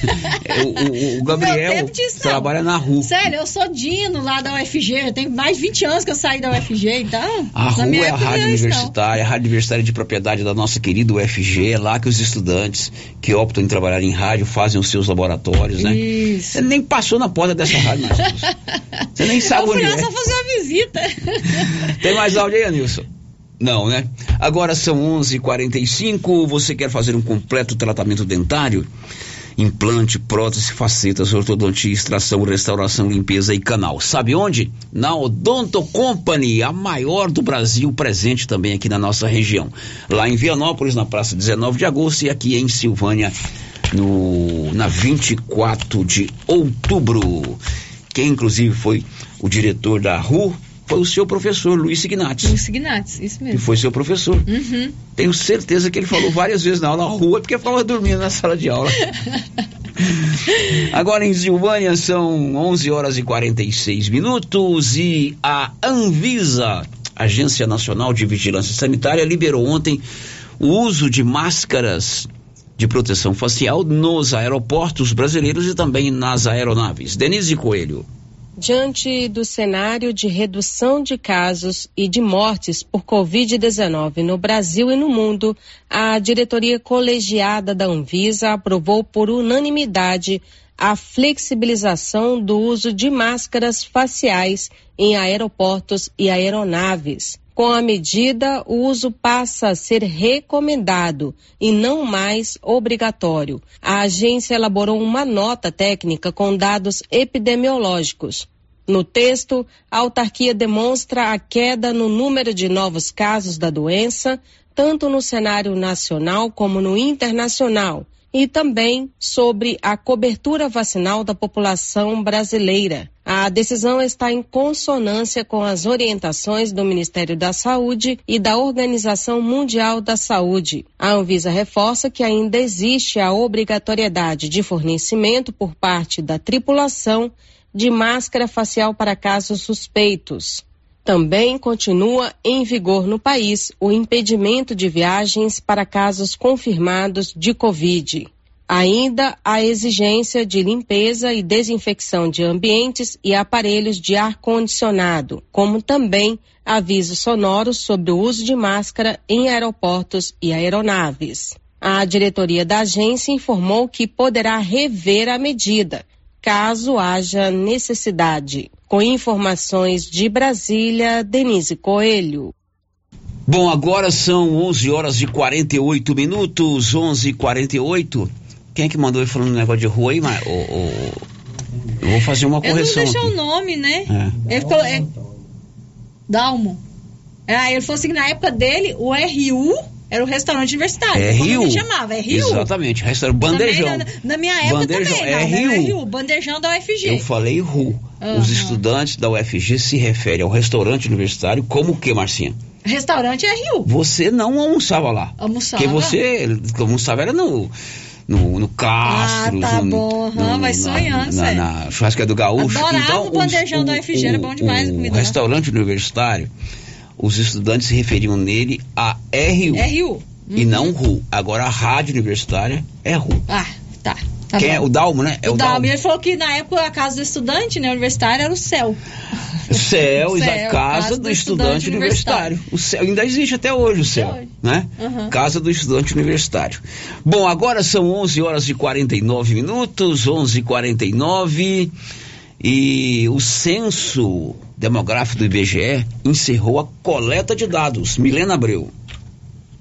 S5: é, o, o- o Gabriel
S14: disso,
S5: trabalha na RU.
S14: Sério, eu sou Dino lá da UFG. Tem mais de 20 anos que eu saí da UFG, então.
S5: A RU é a rádio
S14: não.
S5: universitária, a rádio universitária de propriedade da nossa querida UFG. É lá que os estudantes que optam em trabalhar em rádio fazem os seus laboratórios, né?
S14: Isso.
S5: Você nem passou na porta dessa rádio, Marcos. Você nem sabe
S14: eu fui
S5: onde
S14: lá
S5: é.
S14: só fazer uma visita.
S5: Tem mais áudio aí, Anilson? Não, né? Agora são 11:45. Você quer fazer um completo tratamento dentário? Implante, prótese, facetas, ortodontia, extração, restauração, limpeza e canal. Sabe onde? Na Odonto Company, a maior do Brasil, presente também aqui na nossa região. Lá em Vianópolis, na praça 19 de agosto, e aqui em Silvânia, no, na 24 de outubro. Quem inclusive foi o diretor da RU foi o seu professor, Luiz Signatis,
S14: Luiz Signatis, isso
S5: que
S14: mesmo.
S5: foi seu professor.
S14: Uhum.
S5: Tenho certeza que ele falou várias vezes na aula rua porque ficava dormindo na sala de aula. Agora em Silvânia são 11 horas e 46 minutos e a Anvisa, Agência Nacional de Vigilância Sanitária, liberou ontem o uso de máscaras de proteção facial nos aeroportos brasileiros e também nas aeronaves. Denise Coelho.
S31: Diante do cenário de redução de casos e de mortes por Covid-19 no Brasil e no mundo, a diretoria colegiada da Anvisa aprovou por unanimidade a flexibilização do uso de máscaras faciais em aeroportos e aeronaves. Com a medida, o uso passa a ser recomendado e não mais obrigatório. A agência elaborou uma nota técnica com dados epidemiológicos. No texto, a autarquia demonstra a queda no número de novos casos da doença, tanto no cenário nacional como no internacional, e também sobre a cobertura vacinal da população brasileira. A decisão está em consonância com as orientações do Ministério da Saúde e da Organização Mundial da Saúde. A Anvisa reforça que ainda existe a obrigatoriedade de fornecimento por parte da tripulação de máscara facial para casos suspeitos. Também continua em vigor no país o impedimento de viagens para casos confirmados de Covid. Ainda a exigência de limpeza e desinfecção de ambientes e aparelhos de ar-condicionado, como também avisos sonoros sobre o uso de máscara em aeroportos e aeronaves. A diretoria da agência informou que poderá rever a medida, caso haja necessidade. Com informações de Brasília, Denise Coelho.
S5: Bom, agora são 11 horas e 48 minutos, 11 e 48 Quem é que mandou ele falando um negócio de rua aí, mas, ô, eu vou fazer uma
S14: Eu não
S5: correção
S14: deixei
S5: aqui.
S14: o nome, né?
S5: É.
S14: Ele ficou. É, Dalmo. Ah, ele falou assim que na época dele, o RU era o restaurante universitário.
S5: É
S14: como
S5: Rio.
S14: ele chamava, é RU.
S5: Exatamente, restaurante Bandejão.
S14: Na, na minha época
S5: Bandejão,
S14: também,
S5: é
S14: não, não era
S5: Rio.
S14: Bandejão da UFG.
S5: Eu falei RU.
S14: Aham.
S5: Os estudantes da UFG se referem ao restaurante universitário como o que, Marcinha?
S14: Restaurante é Rio.
S5: Você não almoçava lá.
S14: Almoçava.
S5: Porque você almoçava era no, no, no Castro.
S14: Ah, tá
S5: no,
S14: bom. Aham, vai sonhando,
S5: na,
S14: sério.
S5: na churrasca do Gaúcho.
S14: Adorava
S5: então,
S14: o bandejão da UFG, era bom demais
S5: o,
S14: comida
S5: o restaurante universitário, os estudantes se referiam nele a RU.
S14: É Rio.
S5: E não RU. Agora a rádio universitária é RU.
S14: Ah, tá. tá
S5: Quem
S14: bom.
S5: é? O Dalmo, né? É
S14: o
S5: o
S14: Dalmo.
S5: Dalmo.
S14: Ele falou que na época a casa do estudante, né, universitário, era o céu.
S5: Céu, e
S14: Céu,
S5: da casa do, estudante, universitário. O céu ainda existe até hoje o céu, né?
S14: Uhum.
S5: Casa do estudante universitário. Bom, agora são 11 horas e 49 minutos, 11 e 49 e o censo demográfico do IBGE encerrou a coleta de dados. Milena Abreu.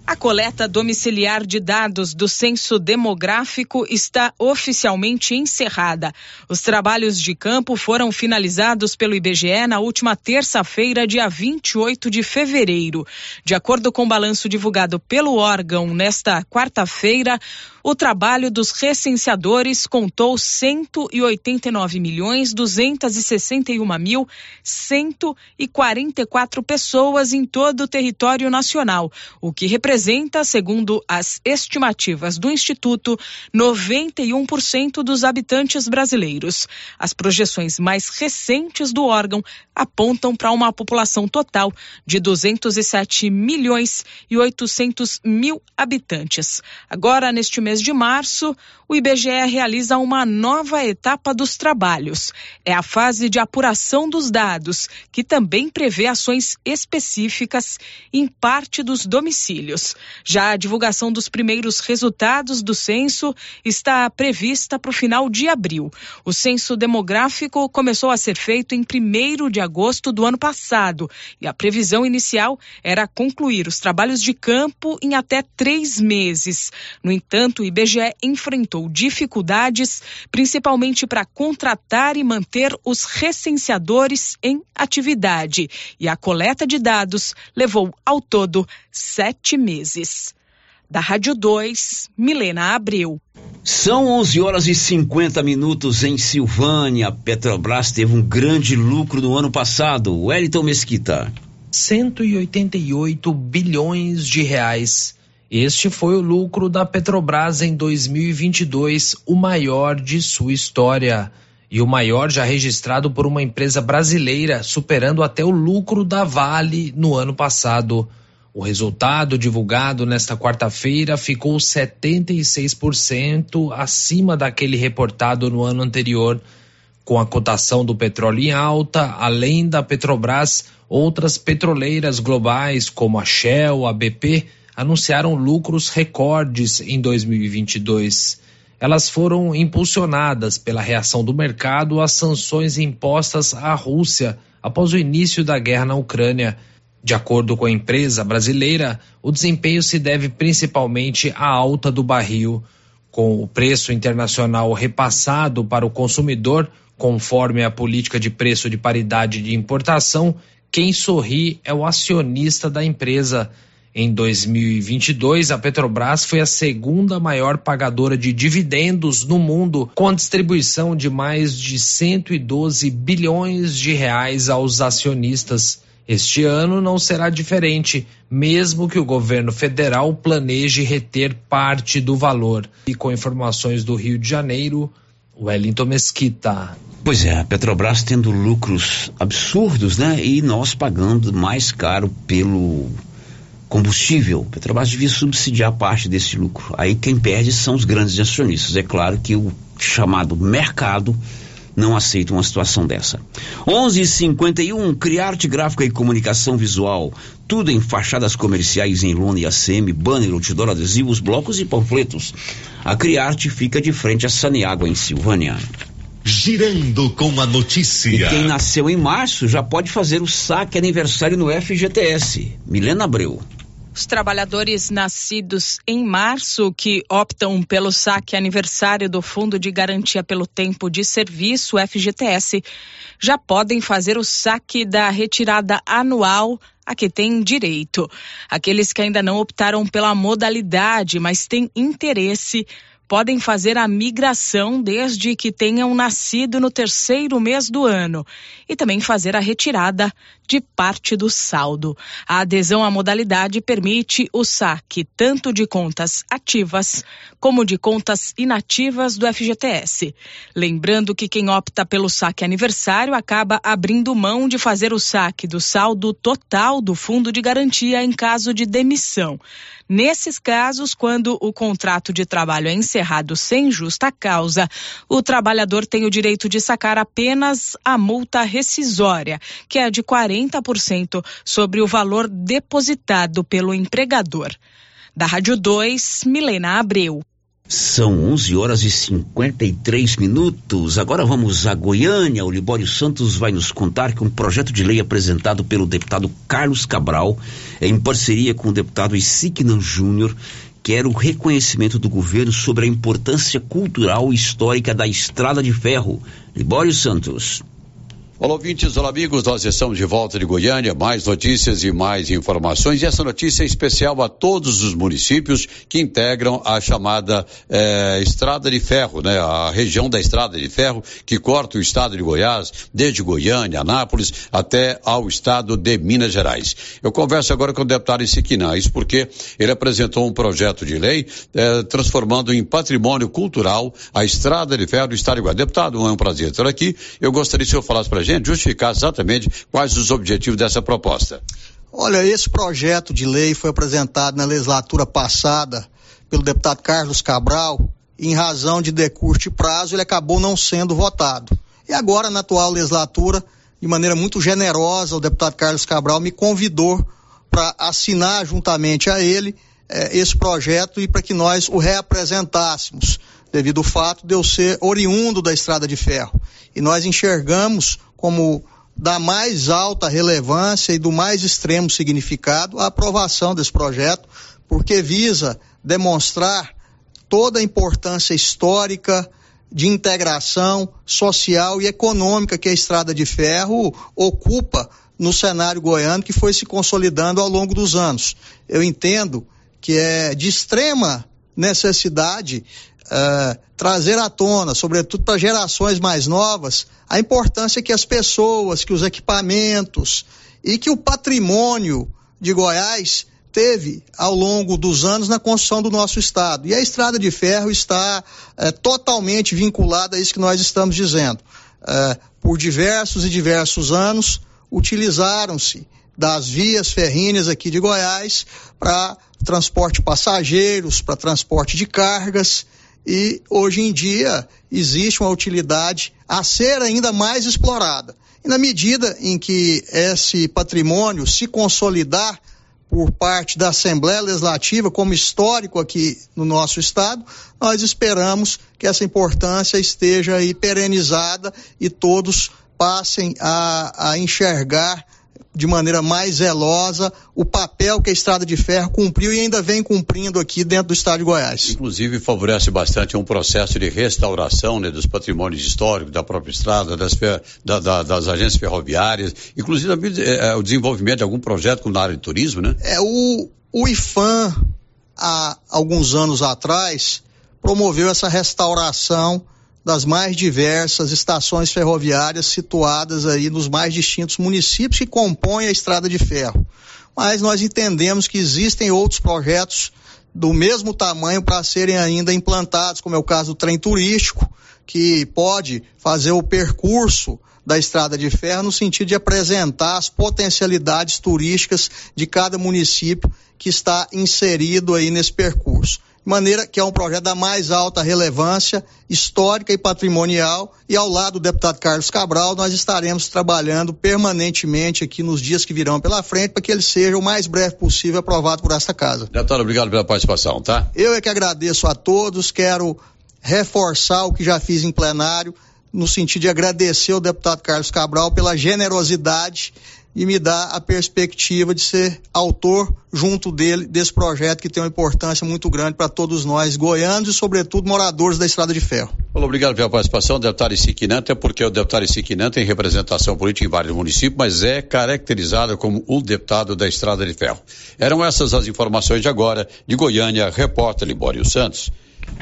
S20: A coleta domiciliar de dados do censo demográfico está oficialmente encerrada. Os trabalhos de campo foram finalizados pelo IBGE na última terça-feira, dia 28 de fevereiro. De acordo com o balanço divulgado pelo órgão nesta quarta-feira, o trabalho dos recenseadores contou 189 milhões 261 mil 144 pessoas em todo o território nacional, o que representa segundo as estimativas do Instituto, 91% dos habitantes brasileiros. As projeções mais recentes do órgão apontam para uma população total de 207 milhões e 800 mil habitantes. Agora, neste mês de março, o IBGE realiza uma nova etapa dos trabalhos. É a fase de apuração dos dados, que também prevê ações específicas em parte dos domicílios. Já a divulgação dos primeiros resultados do censo está prevista para o final de abril. O censo demográfico começou a ser feito em 1 de agosto do ano passado e a previsão inicial era concluir os trabalhos de campo em até três meses. No entanto, o IBGE enfrentou dificuldades, principalmente para contratar e manter os recenseadores em atividade. E a coleta de dados levou ao todo sete meses. Da Rádio 2, Milena Abreu.
S5: São 11 horas e 50 minutos em Silvânia. Petrobras teve um grande lucro no ano passado. Wellington Mesquita.
S16: 188 bilhões de reais. Este foi o lucro da Petrobras em 2022, o maior de sua história. E o maior já registrado por uma empresa brasileira, superando até o lucro da Vale no ano passado. O resultado divulgado nesta quarta-feira ficou 76% acima daquele reportado no ano anterior. Com a cotação do petróleo em alta, além da Petrobras, outras petroleiras globais, como a Shell, a BP, anunciaram lucros recordes em 2022. Elas foram impulsionadas pela reação do mercado às sanções impostas à Rússia após o início da guerra na Ucrânia de acordo com a empresa brasileira, o desempenho se deve principalmente à alta do barril, com o preço internacional repassado para o consumidor, conforme a política de preço de paridade de importação. Quem sorri é o acionista da empresa. Em 2022, a Petrobras foi a segunda maior pagadora de dividendos no mundo, com a distribuição de mais de 112 bilhões de reais aos acionistas. Este ano não será diferente, mesmo que o governo federal planeje reter parte do valor. E com informações do Rio de Janeiro, Wellington Mesquita.
S5: Pois é, a Petrobras tendo lucros absurdos, né? E nós pagando mais caro pelo combustível. Petrobras devia subsidiar parte desse lucro. Aí quem perde são os grandes acionistas. É claro que o chamado mercado não aceita uma situação dessa. 11:51 Criarte Gráfica e Comunicação Visual, tudo em fachadas comerciais em lona e ACM, banner, outdoor, adesivos, blocos e panfletos. A Criarte fica de frente a Saniágua em Silvânia.
S2: Girando com a notícia.
S5: E quem nasceu em março já pode fazer o saque aniversário no FGTS. Milena Abreu.
S20: Os trabalhadores nascidos em março que optam pelo saque aniversário do Fundo de Garantia pelo Tempo de Serviço, FGTS, já podem fazer o saque da retirada anual a que têm direito. Aqueles que ainda não optaram pela modalidade, mas têm interesse, podem fazer a migração desde que tenham nascido no terceiro mês do ano e também fazer a retirada de parte do saldo. A adesão à modalidade permite o saque tanto de contas ativas como de contas inativas do FGTS. Lembrando que quem opta pelo saque aniversário acaba abrindo mão de fazer o saque do saldo total do fundo de garantia em caso de demissão. Nesses casos, quando o contrato de trabalho é encerrado sem justa causa, o trabalhador tem o direito de sacar apenas a multa rescisória, que é de 40% sobre o valor depositado pelo empregador. Da Rádio 2, Milena Abreu.
S5: São 11 horas e 53 minutos. Agora vamos a Goiânia. O Libório Santos vai nos contar que um projeto de lei apresentado pelo deputado Carlos Cabral, em parceria com o deputado Isignan Júnior, quer o reconhecimento do governo sobre a importância cultural e histórica da Estrada de Ferro. Libório Santos.
S15: Olá, ouvintes, olá, amigos. Nós estamos de volta de Goiânia. Mais notícias e mais informações. E essa notícia é especial a todos os municípios que integram a chamada eh, Estrada de Ferro, né? A região da Estrada de Ferro que corta o estado de Goiás, desde Goiânia, Anápolis, até ao estado de Minas Gerais. Eu converso agora com o deputado Isiquinã, isso porque ele apresentou um projeto de lei eh, transformando em patrimônio cultural a Estrada de Ferro do estado de Goiás. Deputado, é um prazer estar aqui. Eu gostaria que o senhor falasse para gente justificar exatamente quais os objetivos dessa proposta.
S32: Olha, esse projeto de lei foi apresentado na legislatura passada pelo deputado Carlos Cabral. Em razão de decurso de prazo, ele acabou não sendo votado. E agora, na atual legislatura, de maneira muito generosa, o deputado Carlos Cabral me convidou para assinar juntamente a ele eh, esse projeto e para que nós o reapresentássemos, devido ao fato de eu ser oriundo da Estrada de Ferro. E nós enxergamos como da mais alta relevância e do mais extremo significado a aprovação desse projeto, porque visa demonstrar toda a importância histórica de integração social e econômica que a Estrada de Ferro ocupa no cenário goiano que foi se consolidando ao longo dos anos. Eu entendo que é de extrema necessidade uh, trazer à tona, sobretudo para gerações mais novas, a importância que as pessoas, que os equipamentos e que o patrimônio de Goiás teve ao longo dos anos na construção do nosso estado. E a estrada de ferro está eh, totalmente vinculada a isso que nós estamos dizendo. Eh, por diversos e diversos anos, utilizaram-se das vias ferríneas aqui de Goiás para transporte passageiros, para transporte de cargas e hoje em dia existe uma utilidade a ser ainda mais explorada. E na medida em que esse patrimônio se consolidar por parte da Assembleia Legislativa como histórico aqui no nosso estado, nós esperamos que essa importância esteja aí perenizada e todos passem a, a enxergar de maneira mais zelosa o papel que a Estrada de Ferro cumpriu e ainda vem cumprindo aqui dentro do Estado de Goiás.
S15: Inclusive favorece bastante um processo de restauração né, dos patrimônios históricos da própria estrada, das, da, da, das agências ferroviárias, inclusive é, é, o desenvolvimento de algum projeto na área de turismo, né?
S32: É o, o IFAM há alguns anos atrás promoveu essa restauração das mais diversas estações ferroviárias situadas aí nos mais distintos municípios que compõem a estrada de ferro. Mas nós entendemos que existem outros projetos do mesmo tamanho para serem ainda implantados, como é o caso do trem turístico, que pode fazer o percurso da estrada de ferro no sentido de apresentar as potencialidades turísticas de cada município que está inserido aí nesse percurso de maneira que é um projeto da mais alta relevância histórica e patrimonial e ao lado do deputado Carlos Cabral nós estaremos trabalhando permanentemente aqui nos dias que virão pela frente para que ele seja o mais breve possível aprovado por esta casa.
S15: Deputado, obrigado pela participação, tá?
S32: Eu é que agradeço a todos, quero reforçar o que já fiz em plenário no sentido de agradecer ao deputado Carlos Cabral pela generosidade e me dá a perspectiva de ser autor junto dele desse projeto que tem uma importância muito grande para todos nós goianos e sobretudo moradores da Estrada de Ferro.
S15: Olá, obrigado pela participação, deputado Isiquinante, é porque o deputado Isiquinante tem representação política em vários municípios, mas é caracterizado como o deputado da Estrada de Ferro. Eram essas as informações de agora de Goiânia, repórter Libório Santos.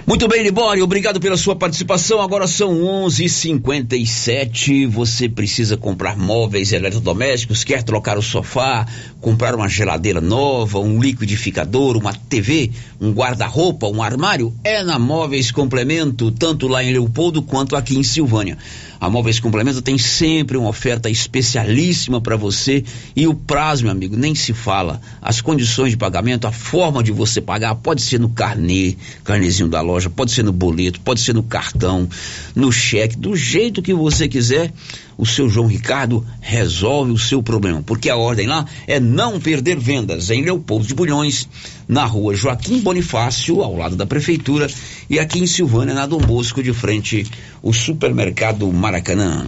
S5: Muito bem, Libório, obrigado pela sua participação. Agora são 11:57. Você precisa comprar móveis eletrodomésticos, quer trocar o sofá, comprar uma geladeira nova, um liquidificador, uma TV, um guarda-roupa, um armário? É na Móveis Complemento, tanto lá em Leopoldo quanto aqui em Silvânia. A Móveis Complemento tem sempre uma oferta especialíssima para você e o prazo, meu amigo, nem se fala. As condições de pagamento, a forma de você pagar, pode ser no carnê, carnezinho da loja, pode ser no boleto, pode ser no cartão, no cheque, do jeito que você quiser o seu João Ricardo resolve o seu problema, porque a ordem lá é não perder vendas em Leopoldo de Bulhões, na rua Joaquim Bonifácio, ao lado da prefeitura, e aqui em Silvânia, na Dom Bosco, de frente, o supermercado Maracanã.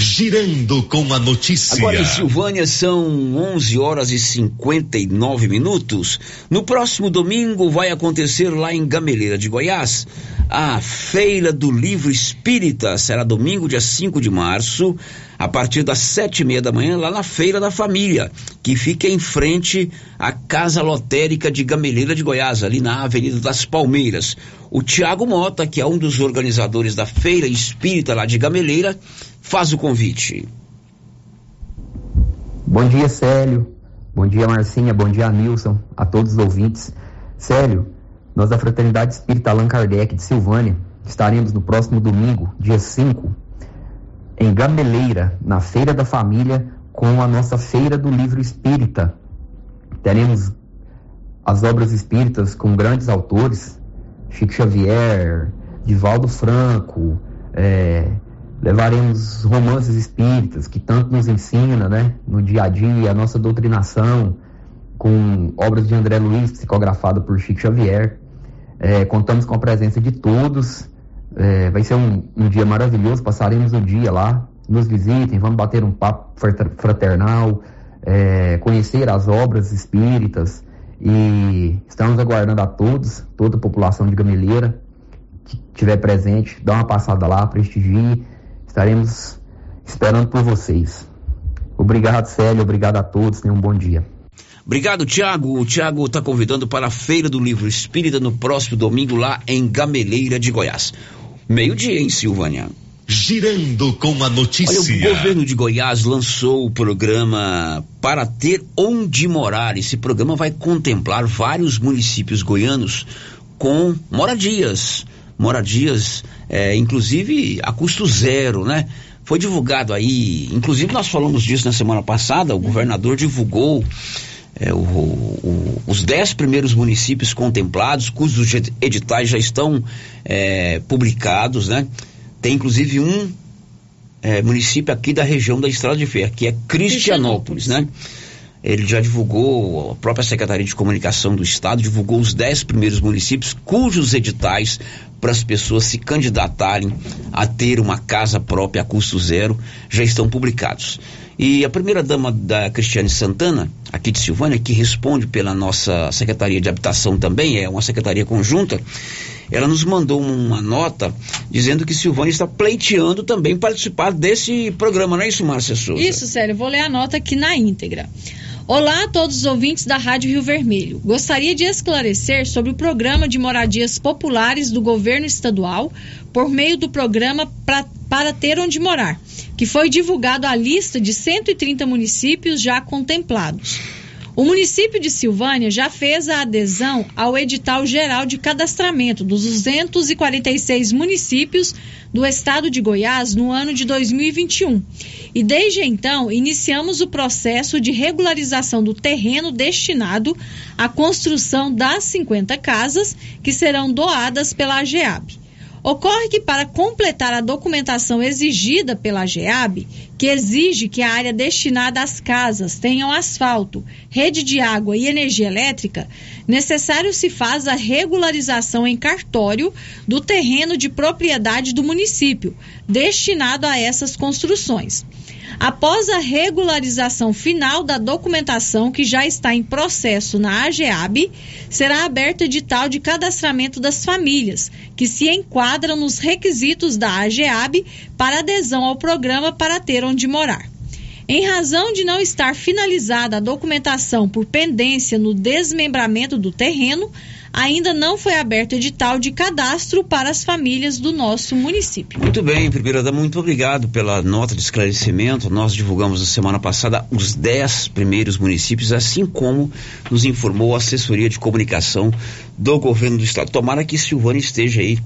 S28: Girando com a notícia.
S5: Agora em Silvânia são 11 horas e 59 minutos. No próximo domingo vai acontecer lá em Gameleira de Goiás a Feira do Livro Espírita. Será domingo, dia 5 de março, a partir das sete e meia da manhã, lá na Feira da Família, que fica em frente à Casa Lotérica de Gameleira de Goiás, ali na Avenida das Palmeiras. O Tiago Mota, que é um dos organizadores da Feira Espírita lá de Gameleira, faz o convite.
S33: Bom dia, Célio. Bom dia, Marcinha. Bom dia, Nilson. A todos os ouvintes. Célio, nós da Fraternidade Espírita Allan Kardec de Silvânia estaremos no próximo domingo, dia 5, em Gameleira, na Feira da Família, com a nossa Feira do Livro Espírita. Teremos as obras espíritas com grandes autores, Chico Xavier, Divaldo Franco, é, levaremos romances espíritas que tanto nos ensina, né, no dia a dia, a nossa doutrinação, com obras de André Luiz, psicografado por Chico Xavier. É, contamos com a presença de todos. É, vai ser um, um, dia maravilhoso. Passaremos o dia lá. Nos visitem, vamos bater um papo fraternal, é, conhecer as obras espíritas. E estamos aguardando a todos, toda a população de Gameleira que estiver presente, dá uma passada lá, prestigie. Estaremos esperando por vocês. Obrigado, Célio. Obrigado a todos. Tenham um bom dia.
S5: Obrigado, Tiago. O Tiago está convidando para a Feira do Livro Espírita no próximo domingo lá em Gameleira de Goiás. Meio-dia em Silvânia.
S2: Girando com a notícia.
S5: Olha, o governo de Goiás lançou o programa Para Ter Onde Morar. Esse programa vai contemplar vários municípios goianos com moradias. Moradias, é, inclusive a custo zero, né? Foi divulgado aí, inclusive nós falamos disso na semana passada, o governador divulgou é, o, o, os dez primeiros municípios contemplados, cujos editais já estão é, publicados, né? Tem inclusive um é, município aqui da região da Estrada de Ferro, que é Cristianópolis, né? Ele já divulgou, a própria Secretaria de Comunicação do Estado divulgou os dez primeiros municípios cujos editais para as pessoas se candidatarem a ter uma casa própria a custo zero já estão publicados. E a primeira dama da Cristiane Santana, aqui de Silvânia, que responde pela nossa Secretaria de Habitação também, é uma secretaria conjunta, ela nos mandou uma nota dizendo que Silvânia está pleiteando também participar desse programa, não é isso, Márcia Souza?
S14: Isso, Célio, vou ler a nota aqui na íntegra. Olá a todos os ouvintes da Rádio Rio Vermelho. Gostaria de esclarecer sobre o programa de moradias populares do governo estadual por meio do programa pra, Para Ter Onde Morar, que foi divulgado a lista de 130 municípios já contemplados. O município de Silvânia já fez a adesão ao edital geral de cadastramento dos 246 municípios do estado de Goiás no ano de 2021. E desde então, iniciamos o processo de regularização do terreno destinado à construção das 50 casas que serão doadas pela AGEAB. Ocorre que, para completar a documentação exigida pela GEAB, que exige que a área destinada às casas tenham asfalto, rede de água e energia elétrica, necessário se faz a regularização em cartório do terreno de propriedade do município, destinado a essas construções. Após a regularização final da documentação que já está em processo na AGEAB, será aberto edital de cadastramento das famílias, que se enquadram nos requisitos da AGEAB para adesão ao programa para ter onde morar. Em razão de não estar finalizada a documentação por pendência no desmembramento do terreno, ainda não foi aberto edital de cadastro para as famílias do nosso município.
S5: Muito bem, primeira dama, muito obrigado pela nota de esclarecimento. Nós divulgamos na semana passada os 10 primeiros municípios, assim como nos informou a assessoria de comunicação do governo do estado. Tomara que Silvânia esteja aí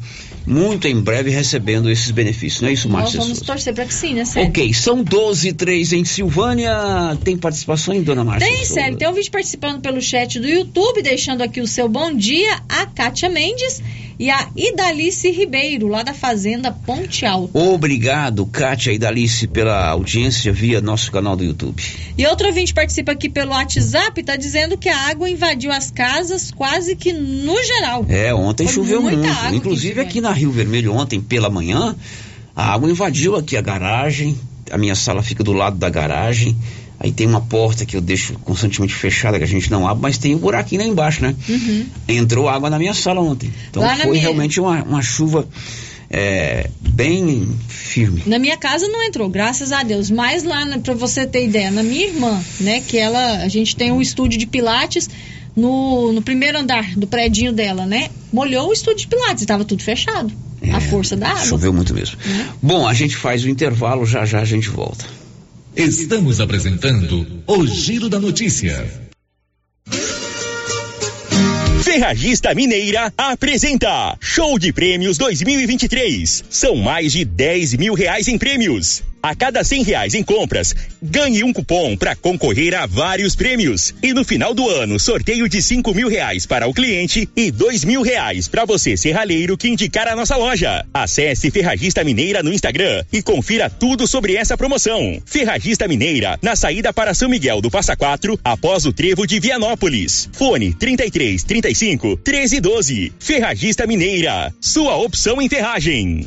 S5: muito em breve recebendo esses benefícios, não é isso, Márcia?
S14: Nós vamos torcer para que sim, né, Sérgio?
S5: Ok, são 12 e 3 em Silvânia. Tem participação, hein, dona Márcia?
S14: Tem, Sérgio. Tem um vídeo participando pelo chat do YouTube, deixando aqui o seu bom dia, a Kátia Mendes e a Idalice Ribeiro, lá da Fazenda Ponte Alto.
S5: Obrigado, Kátia e Idalice, pela audiência via nosso canal do YouTube.
S14: E outro ouvinte participa aqui pelo WhatsApp, está dizendo que a água invadiu as casas quase que no geral.
S5: É, ontem Foi choveu muito. Inclusive aqui, aqui na Rio Vermelho, ontem pela manhã, a água invadiu aqui a garagem, a minha sala fica do lado da garagem. Aí tem uma porta que eu deixo constantemente fechada, que a gente não abre, mas tem um buraquinho lá embaixo, né?
S14: Uhum.
S5: Entrou água na minha sala ontem. Então
S14: Lá
S5: foi
S14: minha-
S5: realmente uma, uma chuva é, bem firme.
S14: Na minha casa não entrou, graças a Deus. Mas lá, né, pra você ter ideia, na minha irmã, né, que ela, a gente tem um estúdio de pilates no, no primeiro andar do predinho dela, né? Molhou o estúdio de pilates, estava tudo fechado. a força da água.
S5: Choveu muito mesmo. Bom, a gente faz o intervalo, já já a gente volta.
S24: Estamos apresentando o Giro da Notícia.
S34: Ferragista Mineira apresenta Show de Prêmios 2023. São mais de 10 mil reais em prêmios. A cada cem reais em compras, ganhe um cupom para concorrer a vários prêmios. E no final do ano, sorteio de cinco mil reais para o cliente e dois mil reais para você serralheiro que indicar a nossa loja. Acesse Ferragista Mineira no Instagram e confira tudo sobre essa promoção. Ferragista Mineira, na saída para São Miguel do Passa Quatro, após o trevo de Vianópolis. Fone 33 35 13 12. Ferragista Mineira, sua opção em ferragem.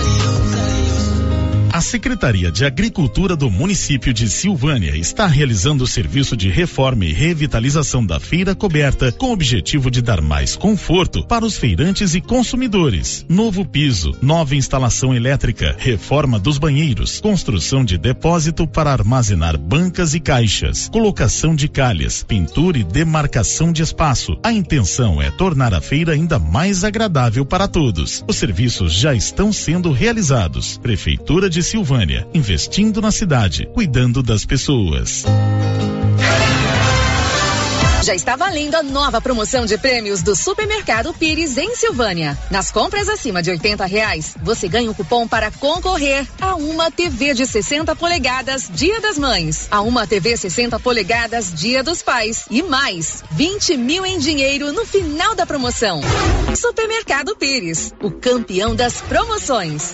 S35: A Secretaria de Agricultura do município de Silvânia está realizando o serviço de reforma e revitalização da feira coberta com o objetivo de dar mais conforto para os feirantes e consumidores. Novo piso, nova instalação elétrica, reforma dos banheiros, construção de depósito para armazenar bancas e caixas, colocação de calhas, pintura e demarcação de espaço. A intenção é tornar a feira ainda mais agradável para todos. Os serviços já estão sendo realizados. Prefeitura de Silvânia, investindo na cidade, cuidando das pessoas.
S4: Já está valendo a nova promoção de prêmios do Supermercado Pires em Silvânia. Nas compras acima de 80 reais, você ganha um cupom para concorrer a uma TV de 60 polegadas Dia das Mães, a uma TV 60 polegadas Dia dos Pais e mais 20 mil em dinheiro no final da promoção. Supermercado Pires, o campeão das promoções.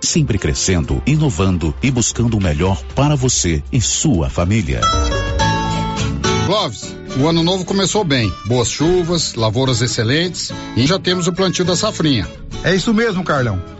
S36: sempre crescendo, inovando e buscando o melhor para você e sua família.
S37: Clóvis, o ano novo começou bem. Boas chuvas, lavouras excelentes e já temos o plantio da safrinha.
S38: É isso mesmo, Carlão.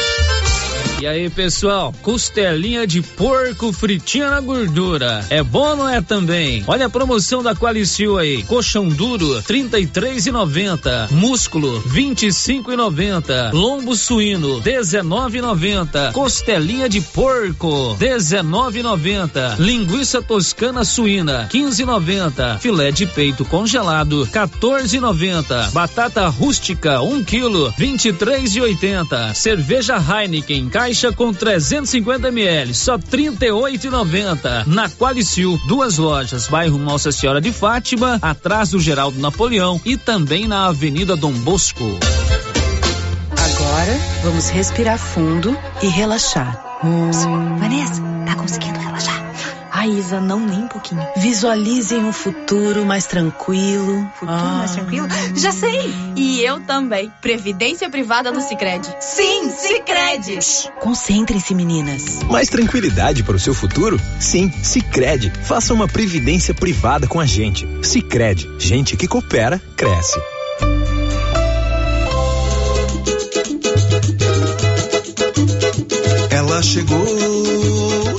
S9: E aí, pessoal, costelinha de porco fritinha na gordura. É bom não é também? Olha a promoção da Qualicil aí. Colchão duro, trinta e três e noventa. Músculo, vinte e cinco e noventa. Lombo suíno, dezenove e noventa. Costelinha de porco, dezenove e noventa. Linguiça toscana suína, quinze e noventa. Filé de peito congelado, 14,90. Batata rústica, 1 um quilo, 23,80. Cerveja Heineken, caixa com 350 ml, só 38,90. Na Qualicil, duas lojas, bairro Nossa Senhora de Fátima, atrás do Geraldo Napoleão e também na Avenida Dom Bosco.
S39: Agora vamos respirar fundo e relaxar. Hum.
S20: Vanessa, tá conseguindo relaxar?
S39: Ai, Isa, não nem um pouquinho. Visualizem um futuro mais tranquilo.
S20: Futuro ah. mais tranquilo? Já sei! E eu também. Previdência privada do Sicredi. Sim, Sicredi!
S39: Concentrem-se, meninas.
S40: Mais tranquilidade para o seu futuro? Sim, Sicredi. Faça uma previdência privada com a gente. Sicredi. Gente que coopera, cresce.
S41: Ela chegou,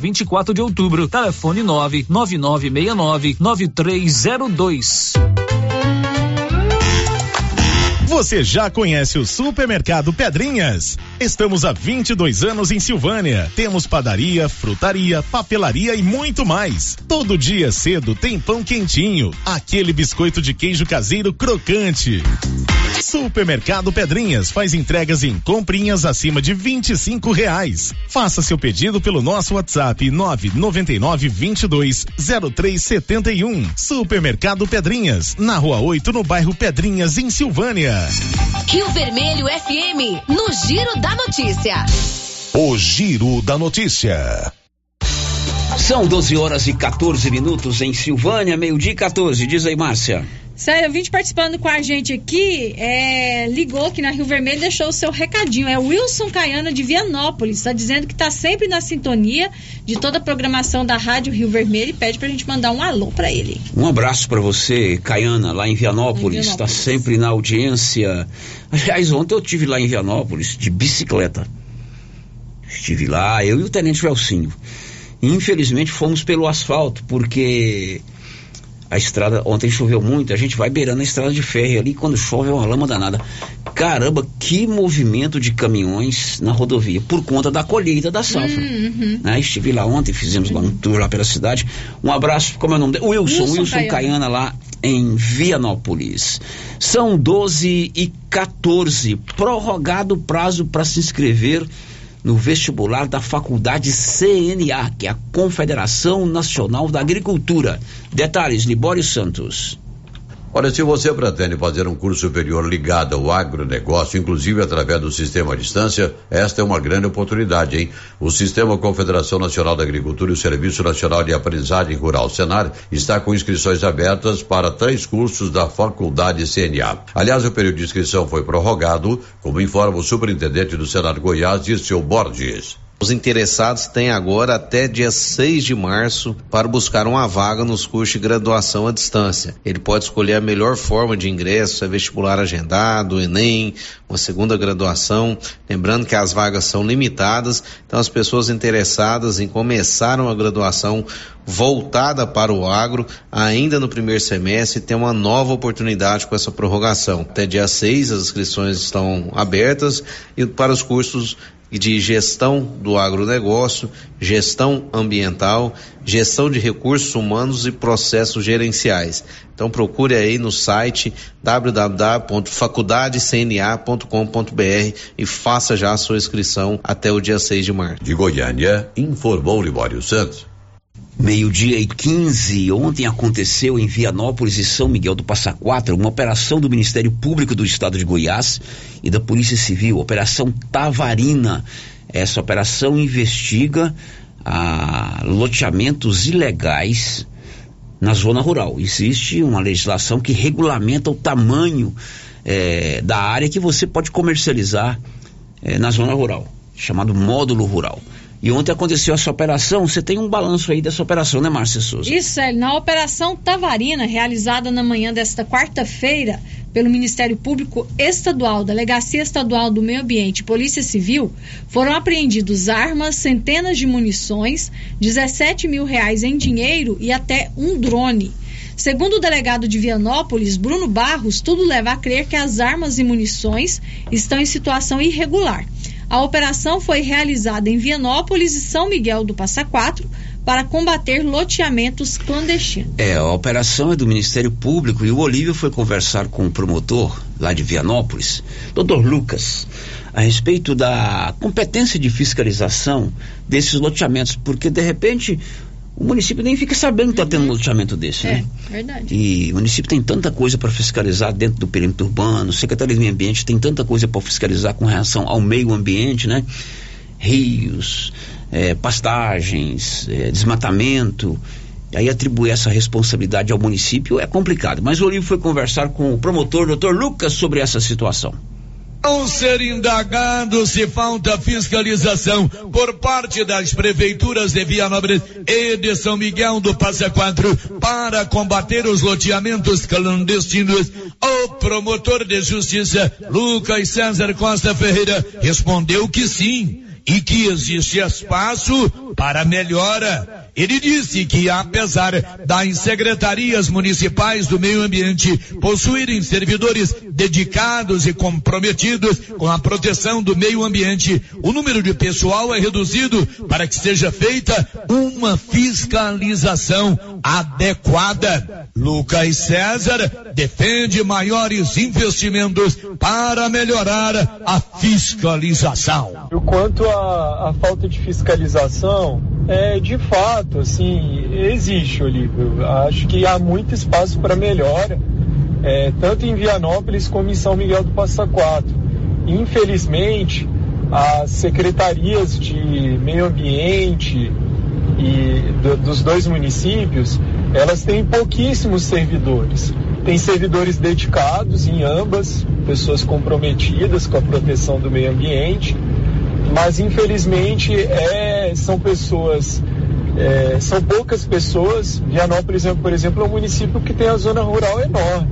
S9: 24 de outubro. Telefone 99969 9302.
S3: Você já conhece o Supermercado Pedrinhas? Estamos há 22 anos em Silvânia. Temos padaria, frutaria, papelaria e muito mais. Todo dia cedo tem pão quentinho, aquele biscoito de queijo caseiro crocante. Supermercado Pedrinhas faz entregas em comprinhas acima de 25 reais. Faça seu pedido pelo nosso WhatsApp 999 22 0371. Supermercado Pedrinhas, na rua 8, no bairro Pedrinhas, em Silvânia.
S4: Rio Vermelho FM, no Giro da Notícia.
S3: O Giro da Notícia.
S5: São 12 horas e 14 minutos em Silvânia, meio-dia 14. Diz aí, Márcia.
S14: Sério, vinte participando com a gente aqui, é, ligou aqui na Rio Vermelho e deixou o seu recadinho. É Wilson Caiana de Vianópolis. Está dizendo que está sempre na sintonia de toda a programação da Rádio Rio Vermelho e pede para a gente mandar um alô para ele.
S5: Um abraço para você, Caiana, lá em Vianópolis. Está sempre na audiência. Aliás, ontem eu tive lá em Vianópolis de bicicleta. Estive lá, eu e o Tenente Velcinho. Infelizmente fomos pelo asfalto, porque a estrada, ontem choveu muito, a gente vai beirando a estrada de ferro ali, quando chove é uma lama danada. Caramba, que movimento de caminhões na rodovia, por conta da colheita da safra. Uhum. Né? Estive lá ontem, fizemos uhum. um tour lá pela cidade. Um abraço, como é o nome dele? Wilson, Wilson, Wilson Caiana. Caiana lá em Vianópolis. São 12 e 14, prorrogado o prazo para se inscrever no vestibular da Faculdade CNA, que é a Confederação Nacional da Agricultura. Detalhes, Libório Santos.
S42: Olha, se você pretende fazer um curso superior ligado ao agronegócio, inclusive através do sistema à distância, esta é uma grande oportunidade, hein? O Sistema Confederação Nacional da Agricultura e o Serviço Nacional de Aprendizagem Rural, Senar, está com inscrições abertas para três cursos da Faculdade CNA. Aliás, o período de inscrição foi prorrogado, como informa o superintendente do Senar Goiás, Dirceu Borges.
S43: Os interessados têm agora até dia 6 de março para buscar uma vaga nos cursos de graduação à distância. Ele pode escolher a melhor forma de ingresso, é vestibular agendado, Enem, uma segunda graduação. Lembrando que as vagas são limitadas, então as pessoas interessadas em começar uma graduação voltada para o agro, ainda no primeiro semestre, tem uma nova oportunidade com essa prorrogação. Até dia 6 as inscrições estão abertas e para os cursos e de gestão do agronegócio, gestão ambiental, gestão de recursos humanos e processos gerenciais. Então procure aí no site www.faculdadecna.com.br e faça já a sua inscrição até o dia 6 de março.
S42: De Goiânia, informou Libório Santos.
S5: Meio-dia e 15, ontem aconteceu em Vianópolis e São Miguel do Passa Quatro uma operação do Ministério Público do Estado de Goiás e da Polícia Civil, Operação Tavarina. Essa operação investiga ah, loteamentos ilegais na zona rural. Existe uma legislação que regulamenta o tamanho eh, da área que você pode comercializar eh, na zona rural, chamado módulo rural. E ontem aconteceu essa operação. Você tem um balanço aí dessa operação, né, Márcia Souza?
S14: Isso, é. Na Operação Tavarina, realizada na manhã desta quarta-feira pelo Ministério Público Estadual, Delegacia Estadual do Meio Ambiente e Polícia Civil, foram apreendidos armas, centenas de munições, 17 mil reais em dinheiro e até um drone. Segundo o delegado de Vianópolis, Bruno Barros, tudo leva a crer que as armas e munições estão em situação irregular. A operação foi realizada em Vianópolis e São Miguel do Passa Quatro para combater loteamentos clandestinos.
S5: É, a operação é do Ministério Público e o Olívio foi conversar com o promotor lá de Vianópolis, doutor Lucas, a respeito da competência de fiscalização desses loteamentos, porque de repente o município nem fica sabendo que está tendo um uhum. loteamento desse,
S14: é,
S5: né?
S14: verdade.
S5: E o município tem tanta coisa para fiscalizar dentro do perímetro urbano, Secretaria do Meio Ambiente tem tanta coisa para fiscalizar com relação ao meio ambiente, né? Rios, é, pastagens, é, desmatamento. E aí atribuir essa responsabilidade ao município é complicado. Mas o Olívio foi conversar com o promotor, doutor Lucas, sobre essa situação.
S44: Ao ser indagado se falta fiscalização por parte das prefeituras de Vianópolis e de São Miguel do Passa Quatro para combater os loteamentos clandestinos, o promotor de justiça Lucas César Costa Ferreira respondeu que sim e que existe espaço para melhora ele disse que, apesar das secretarias municipais do meio ambiente possuírem servidores dedicados e comprometidos com a proteção do meio ambiente, o número de pessoal é reduzido para que seja feita uma fiscalização adequada. Lucas César defende maiores investimentos para melhorar a fiscalização.
S45: Quanto à falta de fiscalização, é, de fato, assim, existe, Olívio. Acho que há muito espaço para melhora, é, tanto em Vianópolis como em São Miguel do Passa Quatro. Infelizmente, as secretarias de meio ambiente e do, dos dois municípios, elas têm pouquíssimos servidores. tem servidores dedicados em ambas, pessoas comprometidas com a proteção do meio ambiente, mas infelizmente é, são pessoas, é, são poucas pessoas. Vianópolis, por exemplo, é um município que tem a zona rural enorme.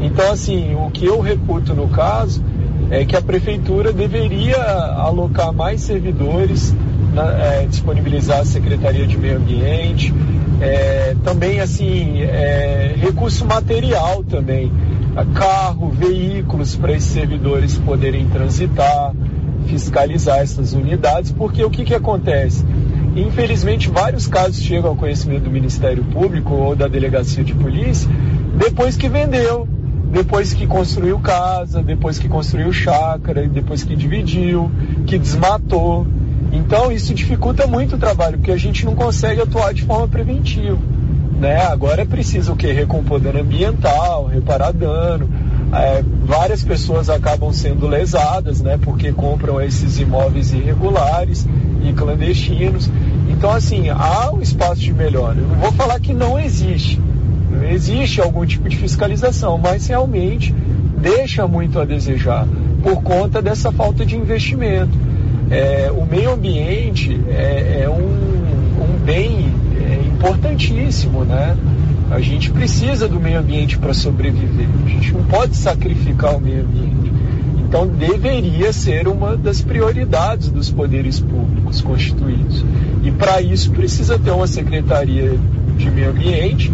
S45: Então, assim, o que eu reputo no caso é que a prefeitura deveria alocar mais servidores, na, é, disponibilizar a Secretaria de Meio Ambiente, é, também assim é, recurso material também, carro, veículos para esses servidores poderem transitar, fiscalizar essas unidades, porque o que, que acontece? Infelizmente, vários casos chegam ao conhecimento do Ministério Público ou da Delegacia de Polícia depois que vendeu, depois que construiu casa, depois que construiu chácara, depois que dividiu, que desmatou. Então isso dificulta muito o trabalho, porque a gente não consegue atuar de forma preventiva. Né? Agora é preciso o que? Recompor dano ambiental, reparar dano. É, várias pessoas acabam sendo lesadas, né? Porque compram esses imóveis irregulares e clandestinos. Então, assim, há um espaço de melhora. Eu não vou falar que não existe. Existe algum tipo de fiscalização, mas realmente deixa muito a desejar por conta dessa falta de investimento. É, o meio ambiente é, é um, um, bem é, importantíssimo, né? A gente precisa do meio ambiente para sobreviver. A gente não pode sacrificar o meio ambiente. Então deveria ser uma das prioridades dos poderes públicos constituídos. E para isso precisa ter uma secretaria de meio ambiente,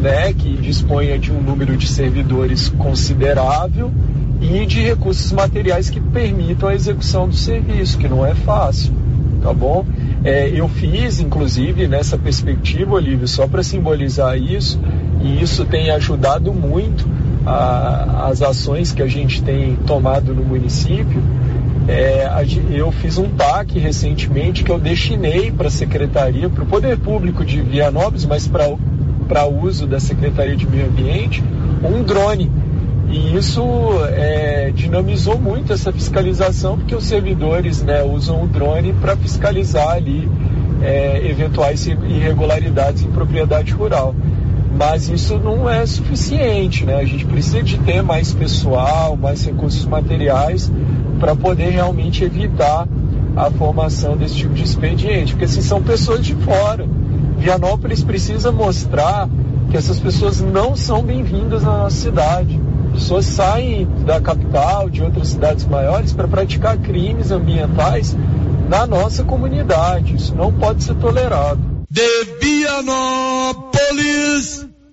S45: né, que disponha de um número de servidores considerável e de recursos materiais que permitam a execução do serviço, que não é fácil, tá bom? É, eu fiz, inclusive, nessa perspectiva, Olívio, só para simbolizar isso, e isso tem ajudado muito a, as ações que a gente tem tomado no município. É, eu fiz um TAC recentemente que eu destinei para a Secretaria, para o Poder Público de Vianópolis, mas para uso da Secretaria de Meio Ambiente, um drone e isso é, dinamizou muito essa fiscalização, porque os servidores né, usam o drone para fiscalizar ali é, eventuais irregularidades em propriedade rural. Mas isso não é suficiente, né? A gente precisa de ter mais pessoal, mais recursos materiais para poder realmente evitar a formação desse tipo de expediente, porque assim são pessoas de fora. Vianópolis precisa mostrar que essas pessoas não são bem-vindas na nossa cidade pessoas saem da capital, de outras cidades maiores, para praticar crimes ambientais na nossa comunidade. Isso não pode ser tolerado.
S44: De Vianópolis,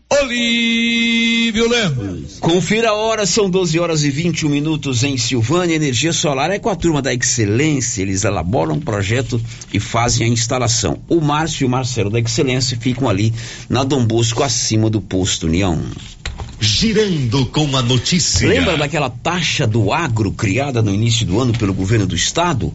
S44: Olívio Lemos.
S5: Confira a hora, são 12 horas e 21 minutos em Silvânia. Energia solar é com a turma da Excelência. Eles elaboram um projeto e fazem a instalação. O Márcio e o Marcelo da Excelência ficam ali na Dom Bosco, acima do posto União.
S46: Girando com a notícia.
S5: Lembra daquela taxa do agro criada no início do ano pelo governo do estado?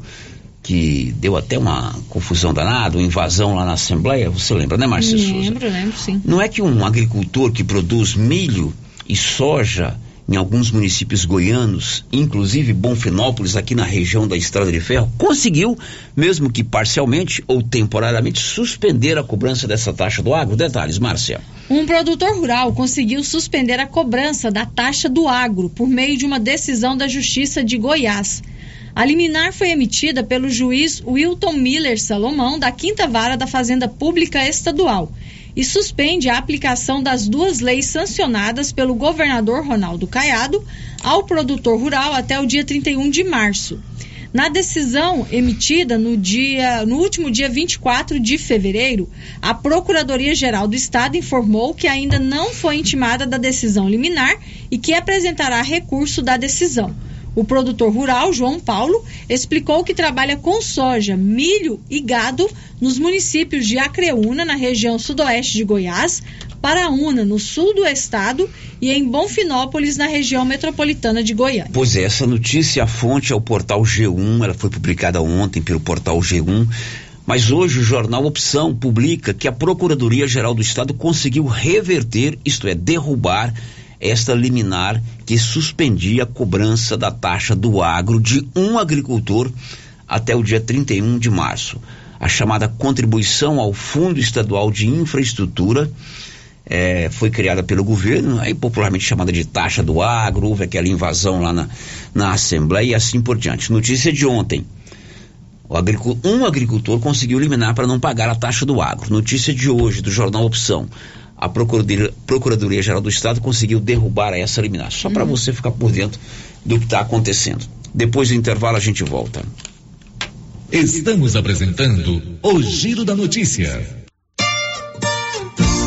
S5: Que deu até uma confusão danada, uma invasão lá na Assembleia. Você lembra, né, Márcia Souza?
S14: Lembro, lembro, sim.
S5: Não é que um agricultor que produz milho e soja em alguns municípios goianos, inclusive Bonfinópolis, aqui na região da Estrada de Ferro, conseguiu, mesmo que parcialmente ou temporariamente, suspender a cobrança dessa taxa do agro. Detalhes, Márcia.
S14: Um produtor rural conseguiu suspender a cobrança da taxa do agro por meio de uma decisão da Justiça de Goiás. A liminar foi emitida pelo juiz Wilton Miller Salomão, da Quinta Vara da Fazenda Pública Estadual e suspende a aplicação das duas leis sancionadas pelo governador Ronaldo Caiado ao produtor rural até o dia 31 de março. Na decisão emitida no, dia, no último dia 24 de fevereiro, a Procuradoria-Geral do Estado informou que ainda não foi intimada da decisão liminar e que apresentará recurso da decisão. O produtor rural, João Paulo, explicou que trabalha com soja, milho e gado nos municípios de Acreúna, na região sudoeste de Goiás, Paraúna, no sul do estado, e em Bonfinópolis, na região metropolitana de Goiânia.
S5: Pois é, essa notícia, a fonte é o portal G1, ela foi publicada ontem pelo portal G1. Mas hoje o jornal Opção publica que a Procuradoria-Geral do Estado conseguiu reverter, isto é, derrubar esta liminar que suspendia a cobrança da taxa do agro de um agricultor até o dia 31 de março. A chamada contribuição ao Fundo Estadual de Infraestrutura é, foi criada pelo governo, aí popularmente chamada de taxa do agro, houve aquela invasão lá na, na Assembleia e assim por diante. Notícia de ontem. um agricultor conseguiu eliminar para não pagar a taxa do agro. Notícia de hoje, do jornal Opção. A Procuradoria-Geral do Estado conseguiu derrubar essa liminar. Só para você ficar por dentro do que está acontecendo. Depois do intervalo a gente volta.
S3: Estamos apresentando o Giro da Notícia.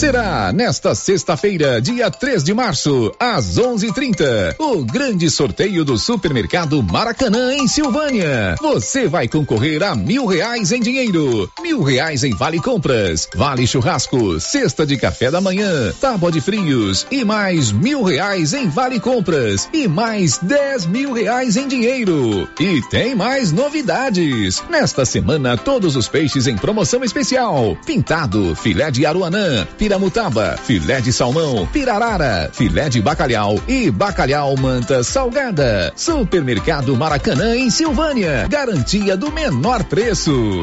S24: Será nesta sexta-feira, dia 3 de março, às 11:30, o grande sorteio do Supermercado Maracanã em Silvânia. Você vai concorrer a mil reais em dinheiro, mil reais em vale compras, vale churrasco, cesta de café da manhã, tábua de frios e mais mil reais em vale compras e mais dez mil reais em dinheiro. E tem mais novidades. Nesta semana, todos os peixes em promoção especial: pintado, filé de aruanã, piramutaba, filé de salmão, pirarara, filé de bacalhau e bacalhau manta salgada. Supermercado Maracanã em Silvânia. Garantia do menor preço.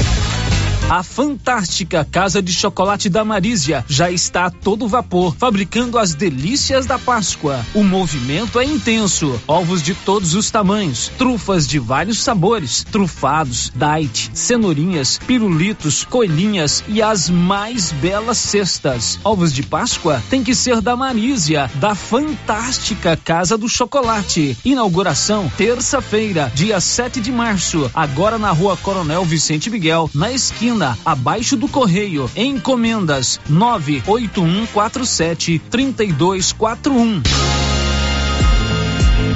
S9: A fantástica Casa de Chocolate da Marísia já está a todo vapor, fabricando as delícias da Páscoa. O movimento é intenso. Ovos de todos os tamanhos, trufas de vários sabores, trufados, diet, cenourinhas, pirulitos, coelhinhas e as mais belas cestas. Ovos de Páscoa tem que ser da Marísia, da fantástica Casa do Chocolate. Inauguração terça-feira, dia 7 de março, agora na Rua Coronel Vicente Miguel, na esquina abaixo do correio. Encomendas 98147 3241.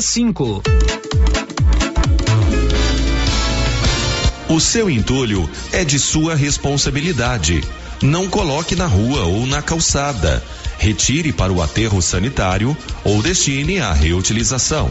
S9: cinco.
S47: O seu entulho é de sua responsabilidade. Não coloque na rua ou na calçada. Retire para o aterro sanitário ou destine à reutilização.